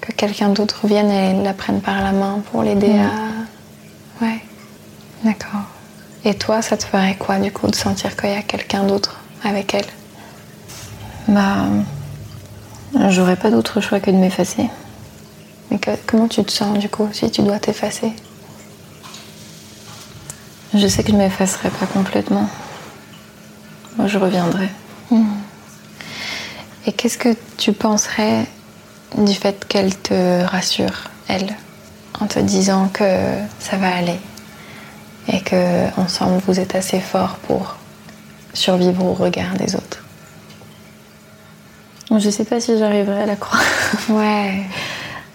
Que quelqu'un d'autre vienne et la prenne par la main pour l'aider Mhm. à... Ouais, d'accord. Et toi, ça te ferait quoi du coup de sentir qu'il y a quelqu'un d'autre avec elle? Bah. J'aurais pas d'autre choix que de m'effacer. Mais que- comment tu te sens du coup si tu dois t'effacer? Je sais que je m'effacerai pas complètement. Moi, je reviendrai. Et qu'est-ce que tu penserais du fait qu'elle te rassure, elle, en te disant que ça va aller et que ensemble vous êtes assez forts pour survivre au regard des autres? Je sais pas si j'arriverai à la croire. *laughs* Ouais.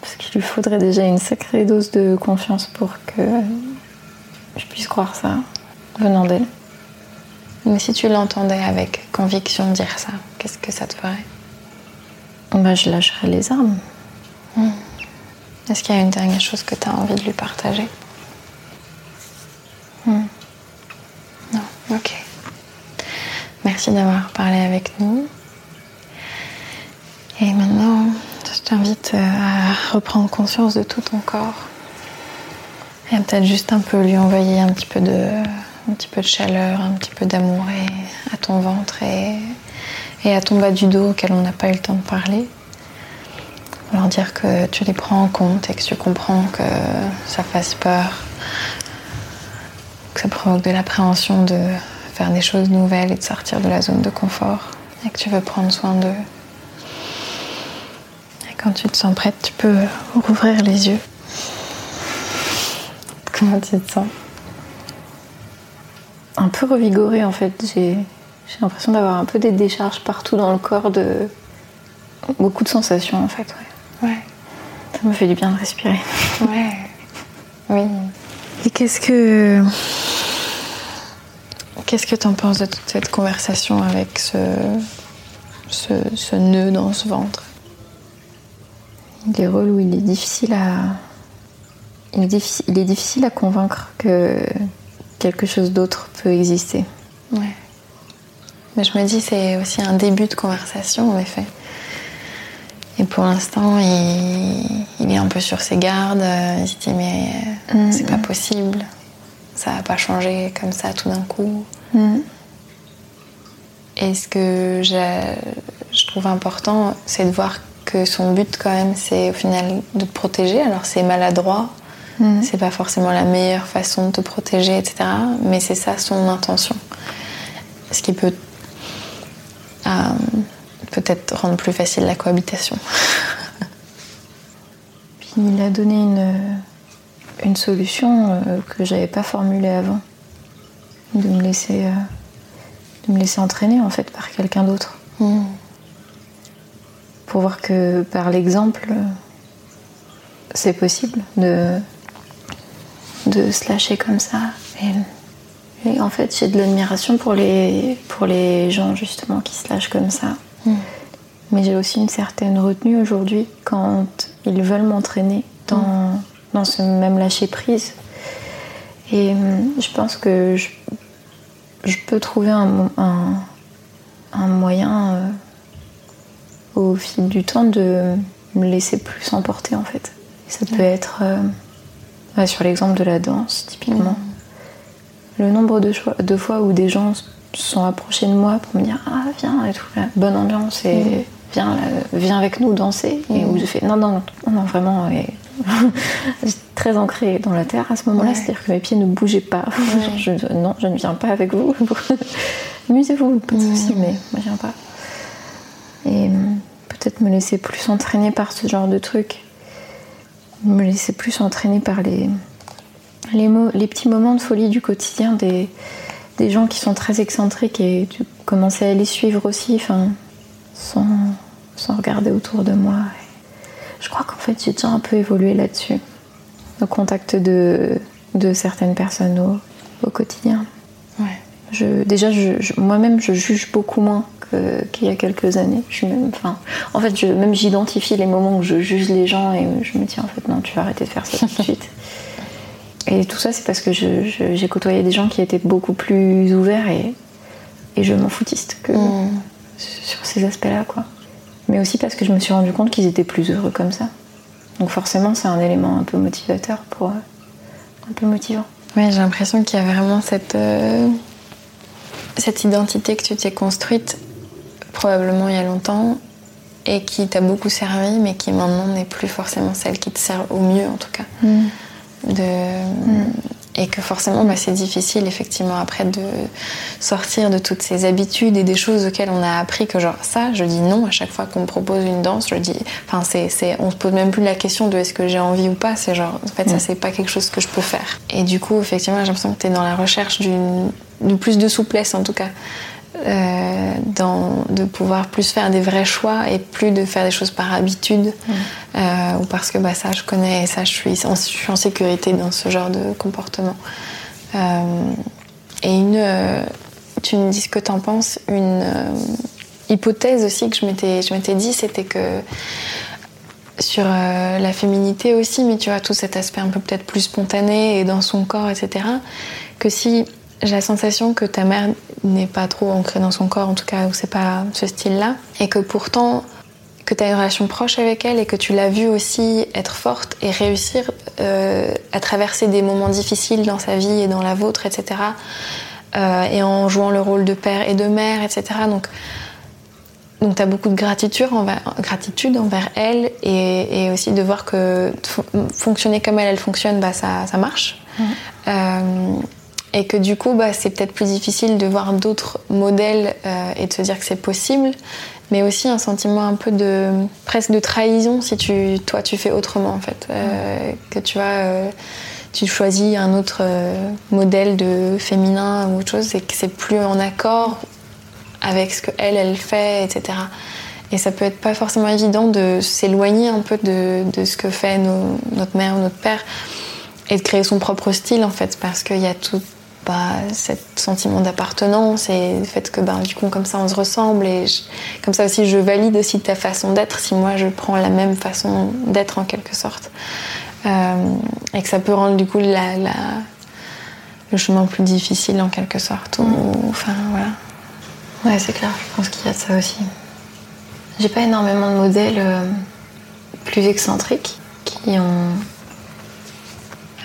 Parce qu'il lui faudrait déjà une sacrée dose de confiance pour que je puisse croire ça venant d'elle. Mais si tu l'entendais avec conviction dire ça, qu'est-ce que ça te ferait? Bah, je lâcherai les armes. Est-ce qu'il y a une dernière chose que tu as envie de lui partager? Non, ok. Merci d'avoir parlé avec nous. Et maintenant, je t'invite euh, à reprendre conscience de tout ton corps. Et peut-être juste un peu lui envoyer un petit peu de, un petit peu de chaleur, un petit peu d'amour à ton ventre et, et à ton bas du dos auquel on n'a pas eu le temps de parler leur dire que tu les prends en compte et que tu comprends que ça fasse peur, que ça provoque de l'appréhension de faire des choses nouvelles et de sortir de la zone de confort et que tu veux prendre soin d'eux. Quand tu te sens prête, tu peux rouvrir les yeux. Comment tu te sens? Un peu revigorée en fait. J'ai j'ai l'impression d'avoir un peu des décharges partout dans le corps de beaucoup de sensations en fait. ouais. Ouais. Ça me fait du bien de respirer. Ouais. *laughs* Oui. Et qu'est-ce que. Qu'est-ce que t'en penses de toute cette conversation avec ce, ce, ce nœud dans ce ventre? Des rôles où il est difficile à. Il est, difficile, il est difficile à convaincre que quelque chose d'autre peut exister. Ouais. Mais je me dis, c'est aussi un début de conversation, en effet. Et pour l'instant, il, il est un peu sur ses gardes. Il se dit, mais Mm, c'est pas possible. Ça va pas changer comme ça tout d'un coup. Mm. Et ce que je trouve important, c'est de voir que son but, quand même, c'est au final de te protéger. Alors, c'est maladroit, Mm. c'est pas forcément la meilleure façon de te protéger, etc. Mais c'est ça son intention. Ce qui peut euh, peut-être rendre plus facile la cohabitation. *laughs* Puis il a donné une, une solution euh, que j'avais pas formulée avant. De me laisser, euh, de me laisser entraîner en fait par quelqu'un d'autre. Mm. Pour voir que par l'exemple, c'est possible de, de se lâcher comme ça. Et, et en fait, j'ai de l'admiration pour les, pour les gens justement qui se lâchent comme ça. Mm. Mais j'ai aussi une certaine retenue aujourd'hui quand ils veulent m'entraîner dans, dans ce même lâcher prise. Et hum, je pense que je, je peux trouver un, un moyen euh, au fil du temps de me laisser plus emporter en fait. Ça peut être euh, sur l'exemple de la danse typiquement. Le nombre de, choix- de fois où des gens se sont approchés de moi pour me dire ah viens et tout, la bonne ambiance et viens, là, viens avec nous danser. Et où je fais non non non, non, vraiment et *laughs* j'étais très ancrée dans la terre à ce moment-là. Ouais. c'est-à-dire que mes pieds ne bougeaient pas. *laughs* Je- non je ne viens pas avec vous. *laughs* Amusez-vous pas de soucis mais moi je viens pas. Et peut-être me laisser plus entraîner par ce genre de trucs me laisser plus entraîner par les les, mo- les petits moments de folie du quotidien des, des gens qui sont très excentriques et tu commences à les suivre aussi, enfin, sans, sans regarder autour de moi. Et je crois qu'en fait, j'ai déjà un peu évolué là-dessus, au contact de, de certaines personnes au, au quotidien. Ouais. Je, déjà, je- je- moi-même, je juge beaucoup moins qu'il y a quelques années. Je suis même, enfin, en fait, je, même j'identifie les moments où je juge les gens et je me dis en fait non, tu vas arrêter de faire ça tout de *laughs* suite. Et tout ça, c'est parce que j'ai côtoyé des gens qui étaient beaucoup plus ouverts et, et je m'en foutiste que Mm. sur ces aspects-là, quoi. Mais aussi parce que je me suis rendu compte qu'ils étaient plus heureux comme ça. Donc forcément, c'est un élément un peu motivateur pour euh, un peu motivant. Ouais, j'ai l'impression qu'il y a vraiment cette, euh, cette identité que tu t'es construite probablement il y a longtemps et qui t'a beaucoup servi, mais qui maintenant n'est plus forcément celle qui te sert au mieux en tout cas. De... Et que forcément bah, c'est difficile effectivement après de sortir de toutes ces habitudes et des choses auxquelles on a appris que genre ça, je dis non à chaque fois qu'on me propose une danse, je dis, enfin c'est, on se pose même plus la question de est-ce que j'ai envie ou pas, c'est genre en fait ça c'est pas quelque chose que je peux faire. Et du coup effectivement j'ai l'impression que tu es dans la recherche d'une, de plus de souplesse en tout cas. Euh, dans, de pouvoir plus faire des vrais choix et plus de faire des choses par habitude euh, ou parce que bah, ça je connais et ça je suis en, je suis en sécurité dans ce genre de comportement. Euh, et une, tu me dis ce que t'en penses, une hypothèse aussi que je m'étais, je m'étais dit, c'était que sur la féminité aussi, mais tu vois, tout cet aspect un peu peut-être plus spontané et dans son corps, etc., que si j'ai la sensation que ta mère n'est pas trop ancrée dans son corps, en tout cas, ou c'est pas ce style-là, et que pourtant, que tu as une relation proche avec elle et que tu l'as vue aussi être forte et réussir euh, à traverser des moments difficiles dans sa vie et dans la vôtre, etc., euh, et en jouant le rôle de père et de mère, etc. Donc, donc tu as beaucoup de gratitude envers, gratitude envers elle et, et aussi de voir que fon- fonctionner comme elle, elle fonctionne, bah, ça, ça marche. Euh, et que du coup, bah, c'est peut-être plus difficile de voir d'autres modèles euh, et de se dire que c'est possible, mais aussi un sentiment un peu de presque de trahison si tu, toi tu fais autrement en fait, Euh, que tu vois, euh, tu choisis un autre modèle de féminin ou autre chose et que c'est plus en accord avec ce que elle elle fait, etc. Et ça peut être pas forcément évident de s'éloigner un peu de, de ce que fait nos- notre mère ou notre père et de créer son propre style en fait, parce qu'il y a tout pas ce sentiment d'appartenance et le fait que ben, du coup comme ça on se ressemble et comme ça aussi je valide aussi ta façon d'être si moi je prends la même façon d'être en quelque sorte. Euh, et que ça peut rendre du coup la, le chemin plus difficile en quelque sorte ou, enfin voilà. Ouais c'est clair je pense qu'il y a de ça aussi. J'ai pas énormément de modèles euh, plus excentriques qui ont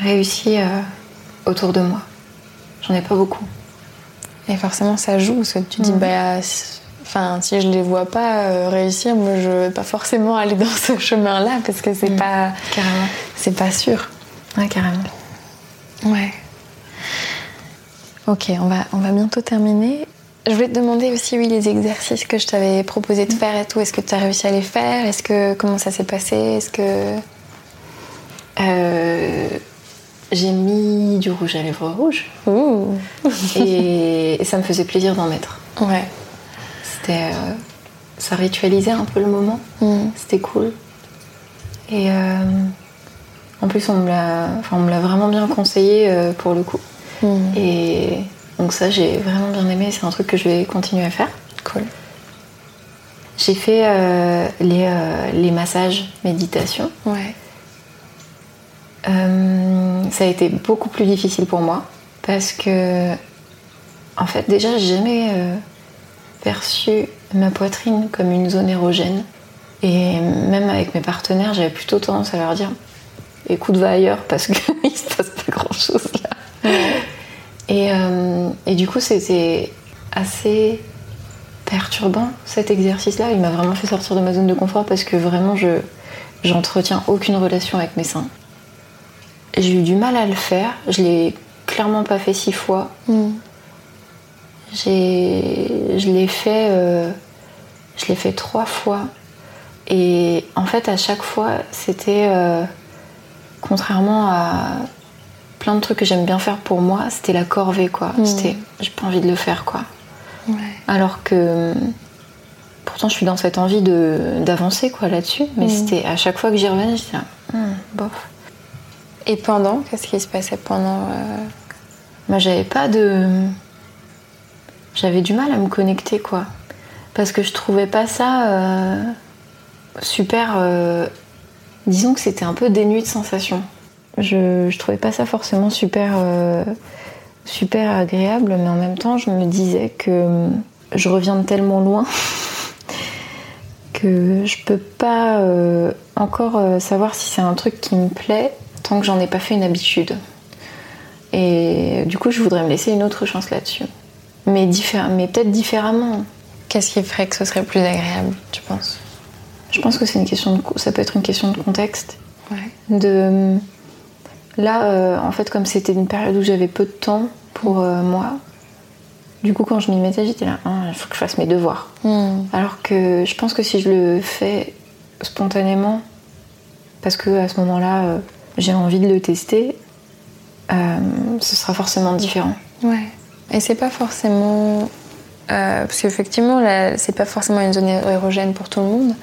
réussi euh, autour de moi. J'en ai pas beaucoup. Et forcément, ça joue, parce que tu dis, mm. bah, enfin, si je les vois pas euh, réussir, moi, je vais pas forcément aller dans ce chemin-là, parce que c'est mm. pas. Carrément. C'est pas sûr. Ouais, carrément. Ouais. Ok, on va, on va bientôt terminer. Je voulais te demander aussi, oui, les exercices que je t'avais proposé de mm. faire et tout, est-ce que tu as réussi à les faire? Est-ce que comment ça s'est passé? Est-ce que euh, j'ai mis du rouge à lèvres rouge. et, ça me faisait plaisir d'en mettre. Ouais. C'était. Euh, ça ritualisait un peu le moment. Mm. C'était cool. Et euh, en plus, on me l'a vraiment bien conseillé euh, pour le coup. Mm. Et donc, ça, j'ai vraiment bien aimé. C'est un truc que je vais continuer à faire. Cool. J'ai fait les, les massages méditation. Ouais. Ça a été beaucoup plus difficile pour moi parce que, en fait, déjà, j'ai jamais euh, perçu ma poitrine comme une zone érogène. Et même avec mes partenaires, j'avais plutôt tendance à leur dire écoute, va ailleurs parce qu'il *laughs* se passe pas grand chose là. Et, euh, et, du coup, c'était assez perturbant cet exercice-là. Il m'a vraiment fait sortir de ma zone de confort parce que vraiment, je j'entretiens aucune relation avec mes seins. J'ai eu du mal à le faire. Je l'ai clairement pas fait six fois. Mm. Je l'ai fait, euh, je l'ai fait trois fois. Et en fait, à chaque fois, c'était euh, contrairement à plein de trucs que j'aime bien faire pour moi, c'était la corvée quoi. Mm. C'était, j'ai pas envie de le faire quoi. Alors que pourtant, je suis dans cette envie de d'avancer quoi là-dessus. Mais mm. c'était à chaque fois que j'y revenais, j'étais là, bof. Et pendant, qu'est-ce qui se passait pendant euh... Moi, j'avais pas de. J'avais du mal à me connecter, quoi. Parce que je trouvais pas ça euh, super. Euh, disons que c'était un peu dénué de sensations. Je, je trouvais pas ça forcément super, super agréable, mais en même temps, je me disais que je reviens de tellement loin *laughs* que je peux pas encore savoir si c'est un truc qui me plaît tant que j'en ai pas fait une habitude. Et du coup, je voudrais me laisser une autre chance là-dessus. Mais, mais peut-être différemment. Qu'est-ce qui ferait que ce serait plus agréable, tu penses? Je pense que c'est une question de, ça peut être une question de contexte. Ouais. De là, euh, en fait, comme c'était une période où j'avais peu de temps pour euh, moi, du coup, quand je m'y mettais, j'étais là, ah, il faut que je fasse mes devoirs. Hmm. Alors que je pense que si je le fais spontanément, parce que à ce moment-là, euh, j'ai envie de le tester, euh, ce sera forcément différent. Ouais. Et c'est pas forcément. Euh, parce qu'effectivement, c'est pas forcément une zone érogène pour tout le monde.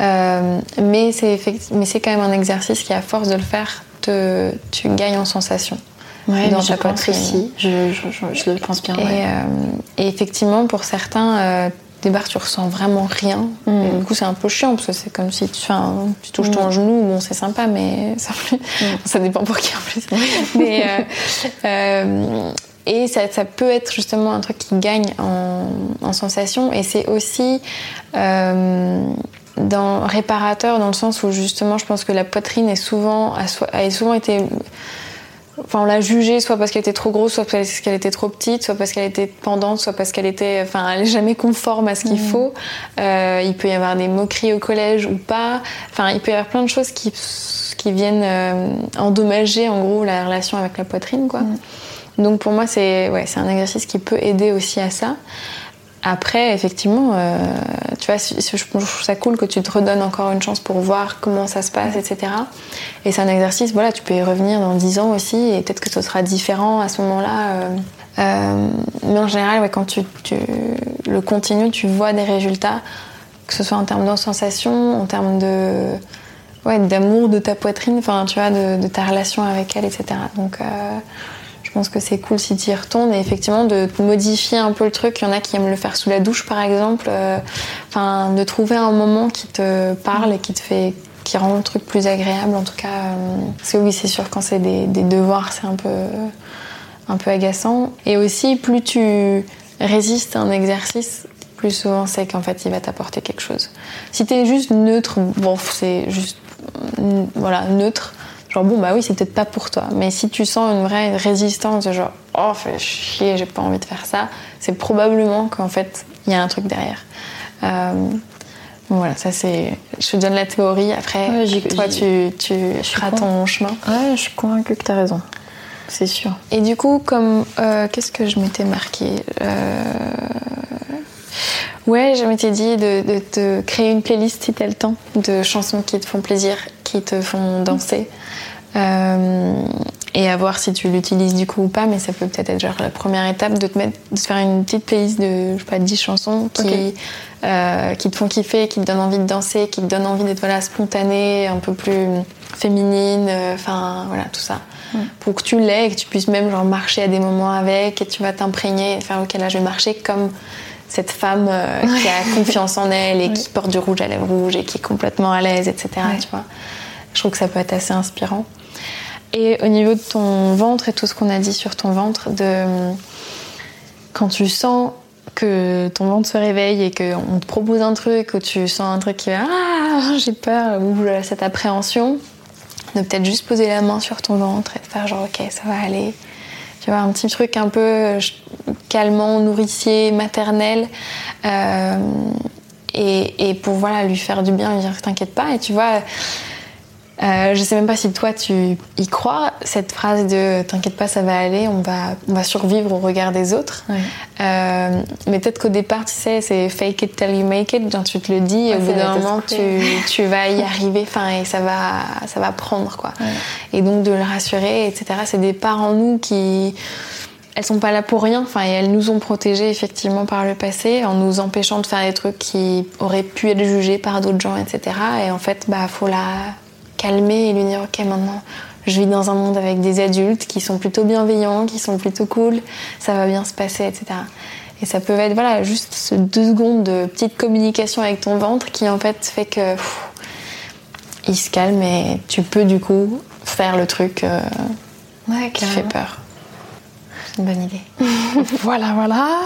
Euh, mais c'est quand même un exercice qui, à force de le faire, te, tu gagnes en sensation. Ouais, dans ta. Je, je, je, le pense bien. Et, et effectivement, pour certains, débarques, tu ressens vraiment rien. Mm. du coup, c'est un peu chiant parce que c'est comme si tu, tu touches ton mm. genou. Bon, c'est sympa, mais ça, mm. ça dépend pour qui en plus. *laughs* mais, euh, euh, et ça, ça, peut être justement un truc qui gagne en, en sensation. Et c'est aussi euh, dans, réparateur dans le sens où justement, je pense que la poitrine est souvent, a souvent été Enfin, on l'a jugée soit parce qu'elle était trop grosse, soit parce qu'elle était trop petite, soit parce qu'elle était pendante, soit parce qu'elle était, enfin, elle est jamais conforme à ce qu'il mmh. faut. Euh, il peut y avoir des moqueries au collège ou pas. Enfin, il peut y avoir plein de choses qui, qui viennent euh, endommager en gros la relation avec la poitrine, quoi. Mmh. Donc pour moi, c'est ouais, c'est un exercice qui peut aider aussi à ça. Après, effectivement, euh, tu vois, je trouve ça cool que tu te redonnes encore une chance pour voir comment ça se passe, etc. Et c'est un exercice, voilà, tu peux y revenir dans 10 ans aussi, et peut-être que ce sera différent à ce moment-là. Euh, euh, mais en général, quand tu, le continues, tu vois des résultats, que ce soit en termes de sensation, en termes de, ouais, d'amour de ta poitrine, enfin, tu vois, de, ta relation avec elle, etc. Donc, pense que c'est cool si tu y retournes et effectivement de modifier un peu le truc. Il y en a qui aiment le faire sous la douche par exemple. Euh, enfin, de trouver un moment qui te parle et qui te fait qui rend le truc plus agréable en tout cas. Euh, parce que oui, c'est sûr quand c'est des, des devoirs, c'est un peu un peu agaçant. Et aussi, plus tu résistes à un exercice, plus souvent c'est qu'en fait il va t'apporter quelque chose. Si t'es juste neutre, bon, c'est juste voilà neutre. Genre bon bah oui c'est peut-être pas pour toi, mais si tu sens une vraie résistance, genre oh fais chier j'ai pas envie de faire ça, c'est probablement qu'en fait il y a un truc derrière. Euh, voilà, ça c'est. Je te donne la théorie, après, toi tu, tu feras ton chemin. Ouais, je suis convaincue que tu as raison c'est sûr. Et du coup, comme euh, qu'est-ce que je m'étais marqué euh... Ouais, je m'étais dit de, te créer une playlist si t'as le temps, de chansons qui te font plaisir, qui te font danser. Euh, et à voir si tu l'utilises du coup ou pas, mais ça peut peut-être être genre la première étape de te, mettre, de faire une petite playlist de, je sais pas, 10 chansons qui, euh, qui te font kiffer, qui te donnent envie de danser, qui te donnent envie d'être voilà, spontanée, un peu plus féminine, enfin voilà, tout ça. Pour que tu l'aies et que tu puisses même genre marcher à des moments avec et tu vas t'imprégner faire ok là je vais marcher comme cette femme euh, qui a confiance en elle et *laughs* qui porte du rouge à lèvres rouges et qui est complètement à l'aise etc tu vois. Je trouve que ça peut être assez inspirant. Et au niveau de ton ventre et tout ce qu'on a dit sur ton ventre de quand tu sens que ton ventre se réveille et qu'on te propose un truc ou tu sens un truc qui va ah j'ai peur ou cette appréhension de peut-être juste poser la main sur ton ventre et faire genre ok ça va aller tu vois un petit truc un peu euh, calmant nourricier maternel euh, et, et, pour voilà lui faire du bien lui dire t'inquiète pas et tu vois euh, je sais même pas si toi tu y crois, cette phrase de t'inquiète pas, ça va aller, on va, on va survivre au regard des autres. Euh, mais peut-être qu'au départ, tu sais, c'est fake it till you make it, genre tu te le dis, et au bout d'un moment, tu, *laughs* tu, vas y arriver, enfin, et ça va, ça va prendre, quoi. Et donc de le rassurer, etc. C'est des parts en nous qui elles sont pas là pour rien. Enfin, et elles nous ont protégés effectivement par le passé en nous empêchant de faire des trucs qui auraient pu être jugés par d'autres gens, etc. Et en fait, bah, faut la, calmer et lui dire ok maintenant je vis dans un monde avec des adultes qui sont plutôt bienveillants, qui sont plutôt cool, ça va bien se passer, etc. Et ça peut être voilà juste ce deux secondes de petite communication avec ton ventre qui en fait fait que il se calme et tu peux du coup faire le truc euh, qui fait peur. C'est une bonne idée. *laughs* voilà, voilà.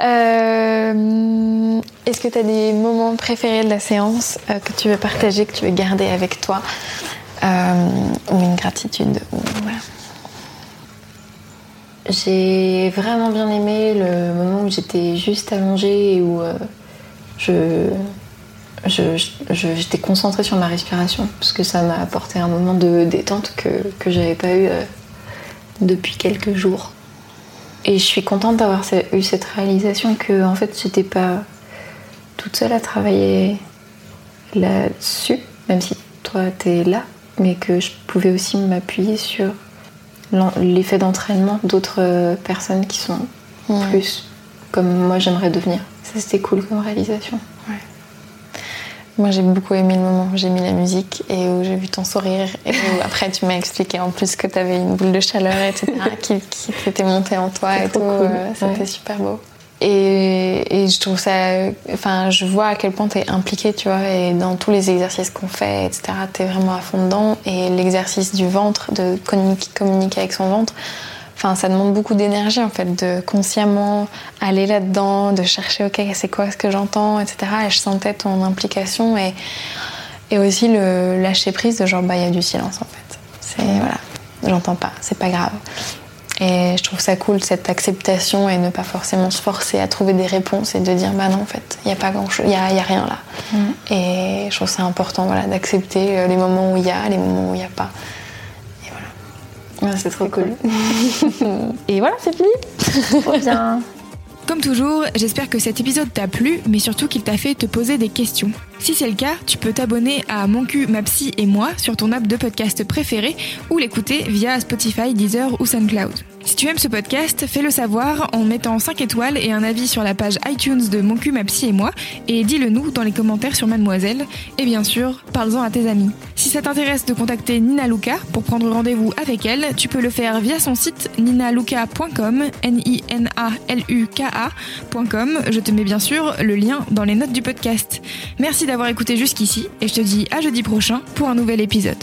Euh, est-ce que tu as des moments préférés de la séance euh, que tu veux partager, que tu veux garder avec toi euh, Ou une gratitude J'ai vraiment bien aimé le moment où j'étais juste allongée et où je, j'étais concentrée sur ma respiration parce que ça m'a apporté un moment de détente que, que j'avais pas eu depuis quelques jours. Et je suis contente d'avoir eu cette réalisation que en fait j'étais pas toute seule à travailler là-dessus, même si toi t'es là, mais que je pouvais aussi m'appuyer sur l'effet d'entraînement d'autres personnes qui sont plus comme moi j'aimerais devenir. Ça c'était cool comme réalisation. Moi, j'ai beaucoup aimé le moment où j'ai mis la musique et où j'ai vu ton sourire. Et où *laughs* après, tu m'as expliqué en plus que tu avais une boule de chaleur, etc., *laughs* qui, qui s'était montée en toi et tout. Cool. C'était super beau. Et, et, je trouve ça. Enfin, je vois à quel point tu es impliquée, tu vois, et dans tous les exercices qu'on fait, etc., tu es vraiment à fond dedans. Et l'exercice du ventre, de communiquer avec son ventre, Enfin, ça demande beaucoup d'énergie en fait, de consciemment aller là-dedans, de chercher ok c'est quoi ce que j'entends, etc. Et je sentais ton implication et, et aussi le lâcher prise de genre bah il y a du silence en fait. C'est voilà, j'entends pas, c'est pas grave. Et je trouve ça cool cette acceptation et ne pas forcément se forcer à trouver des réponses et de dire bah non en fait il y a pas grand chose, il y a, y a, rien là. Mm. Et je trouve ça important voilà d'accepter les moments où il y a, les moments où il n'y a pas c'est trop cool. *laughs* Et voilà, c'est fini. *laughs* Trop bien. Comme toujours, j'espère que cet épisode t'a plu, mais surtout qu'il t'a fait te poser des questions. Si c'est le cas, tu peux t'abonner à Mon cul, ma psy et moi sur ton app de podcast préféré ou l'écouter via Spotify, Deezer ou SoundCloud. Si tu aimes ce podcast, fais-le savoir en mettant 5 étoiles et un avis sur la page iTunes de Mon cul, ma psy et moi, et dis-le nous dans les commentaires sur Mademoiselle, et bien sûr, parle-en à tes amis. Si ça t'intéresse de contacter Nina Luca pour prendre rendez-vous avec elle, tu peux le faire via son site ninaluca.com, N-I-N-A-L-U-K-A.com. Je te mets bien sûr le lien dans les notes du podcast. Merci d'avoir écouté jusqu'ici, et je te dis à jeudi prochain pour un nouvel épisode.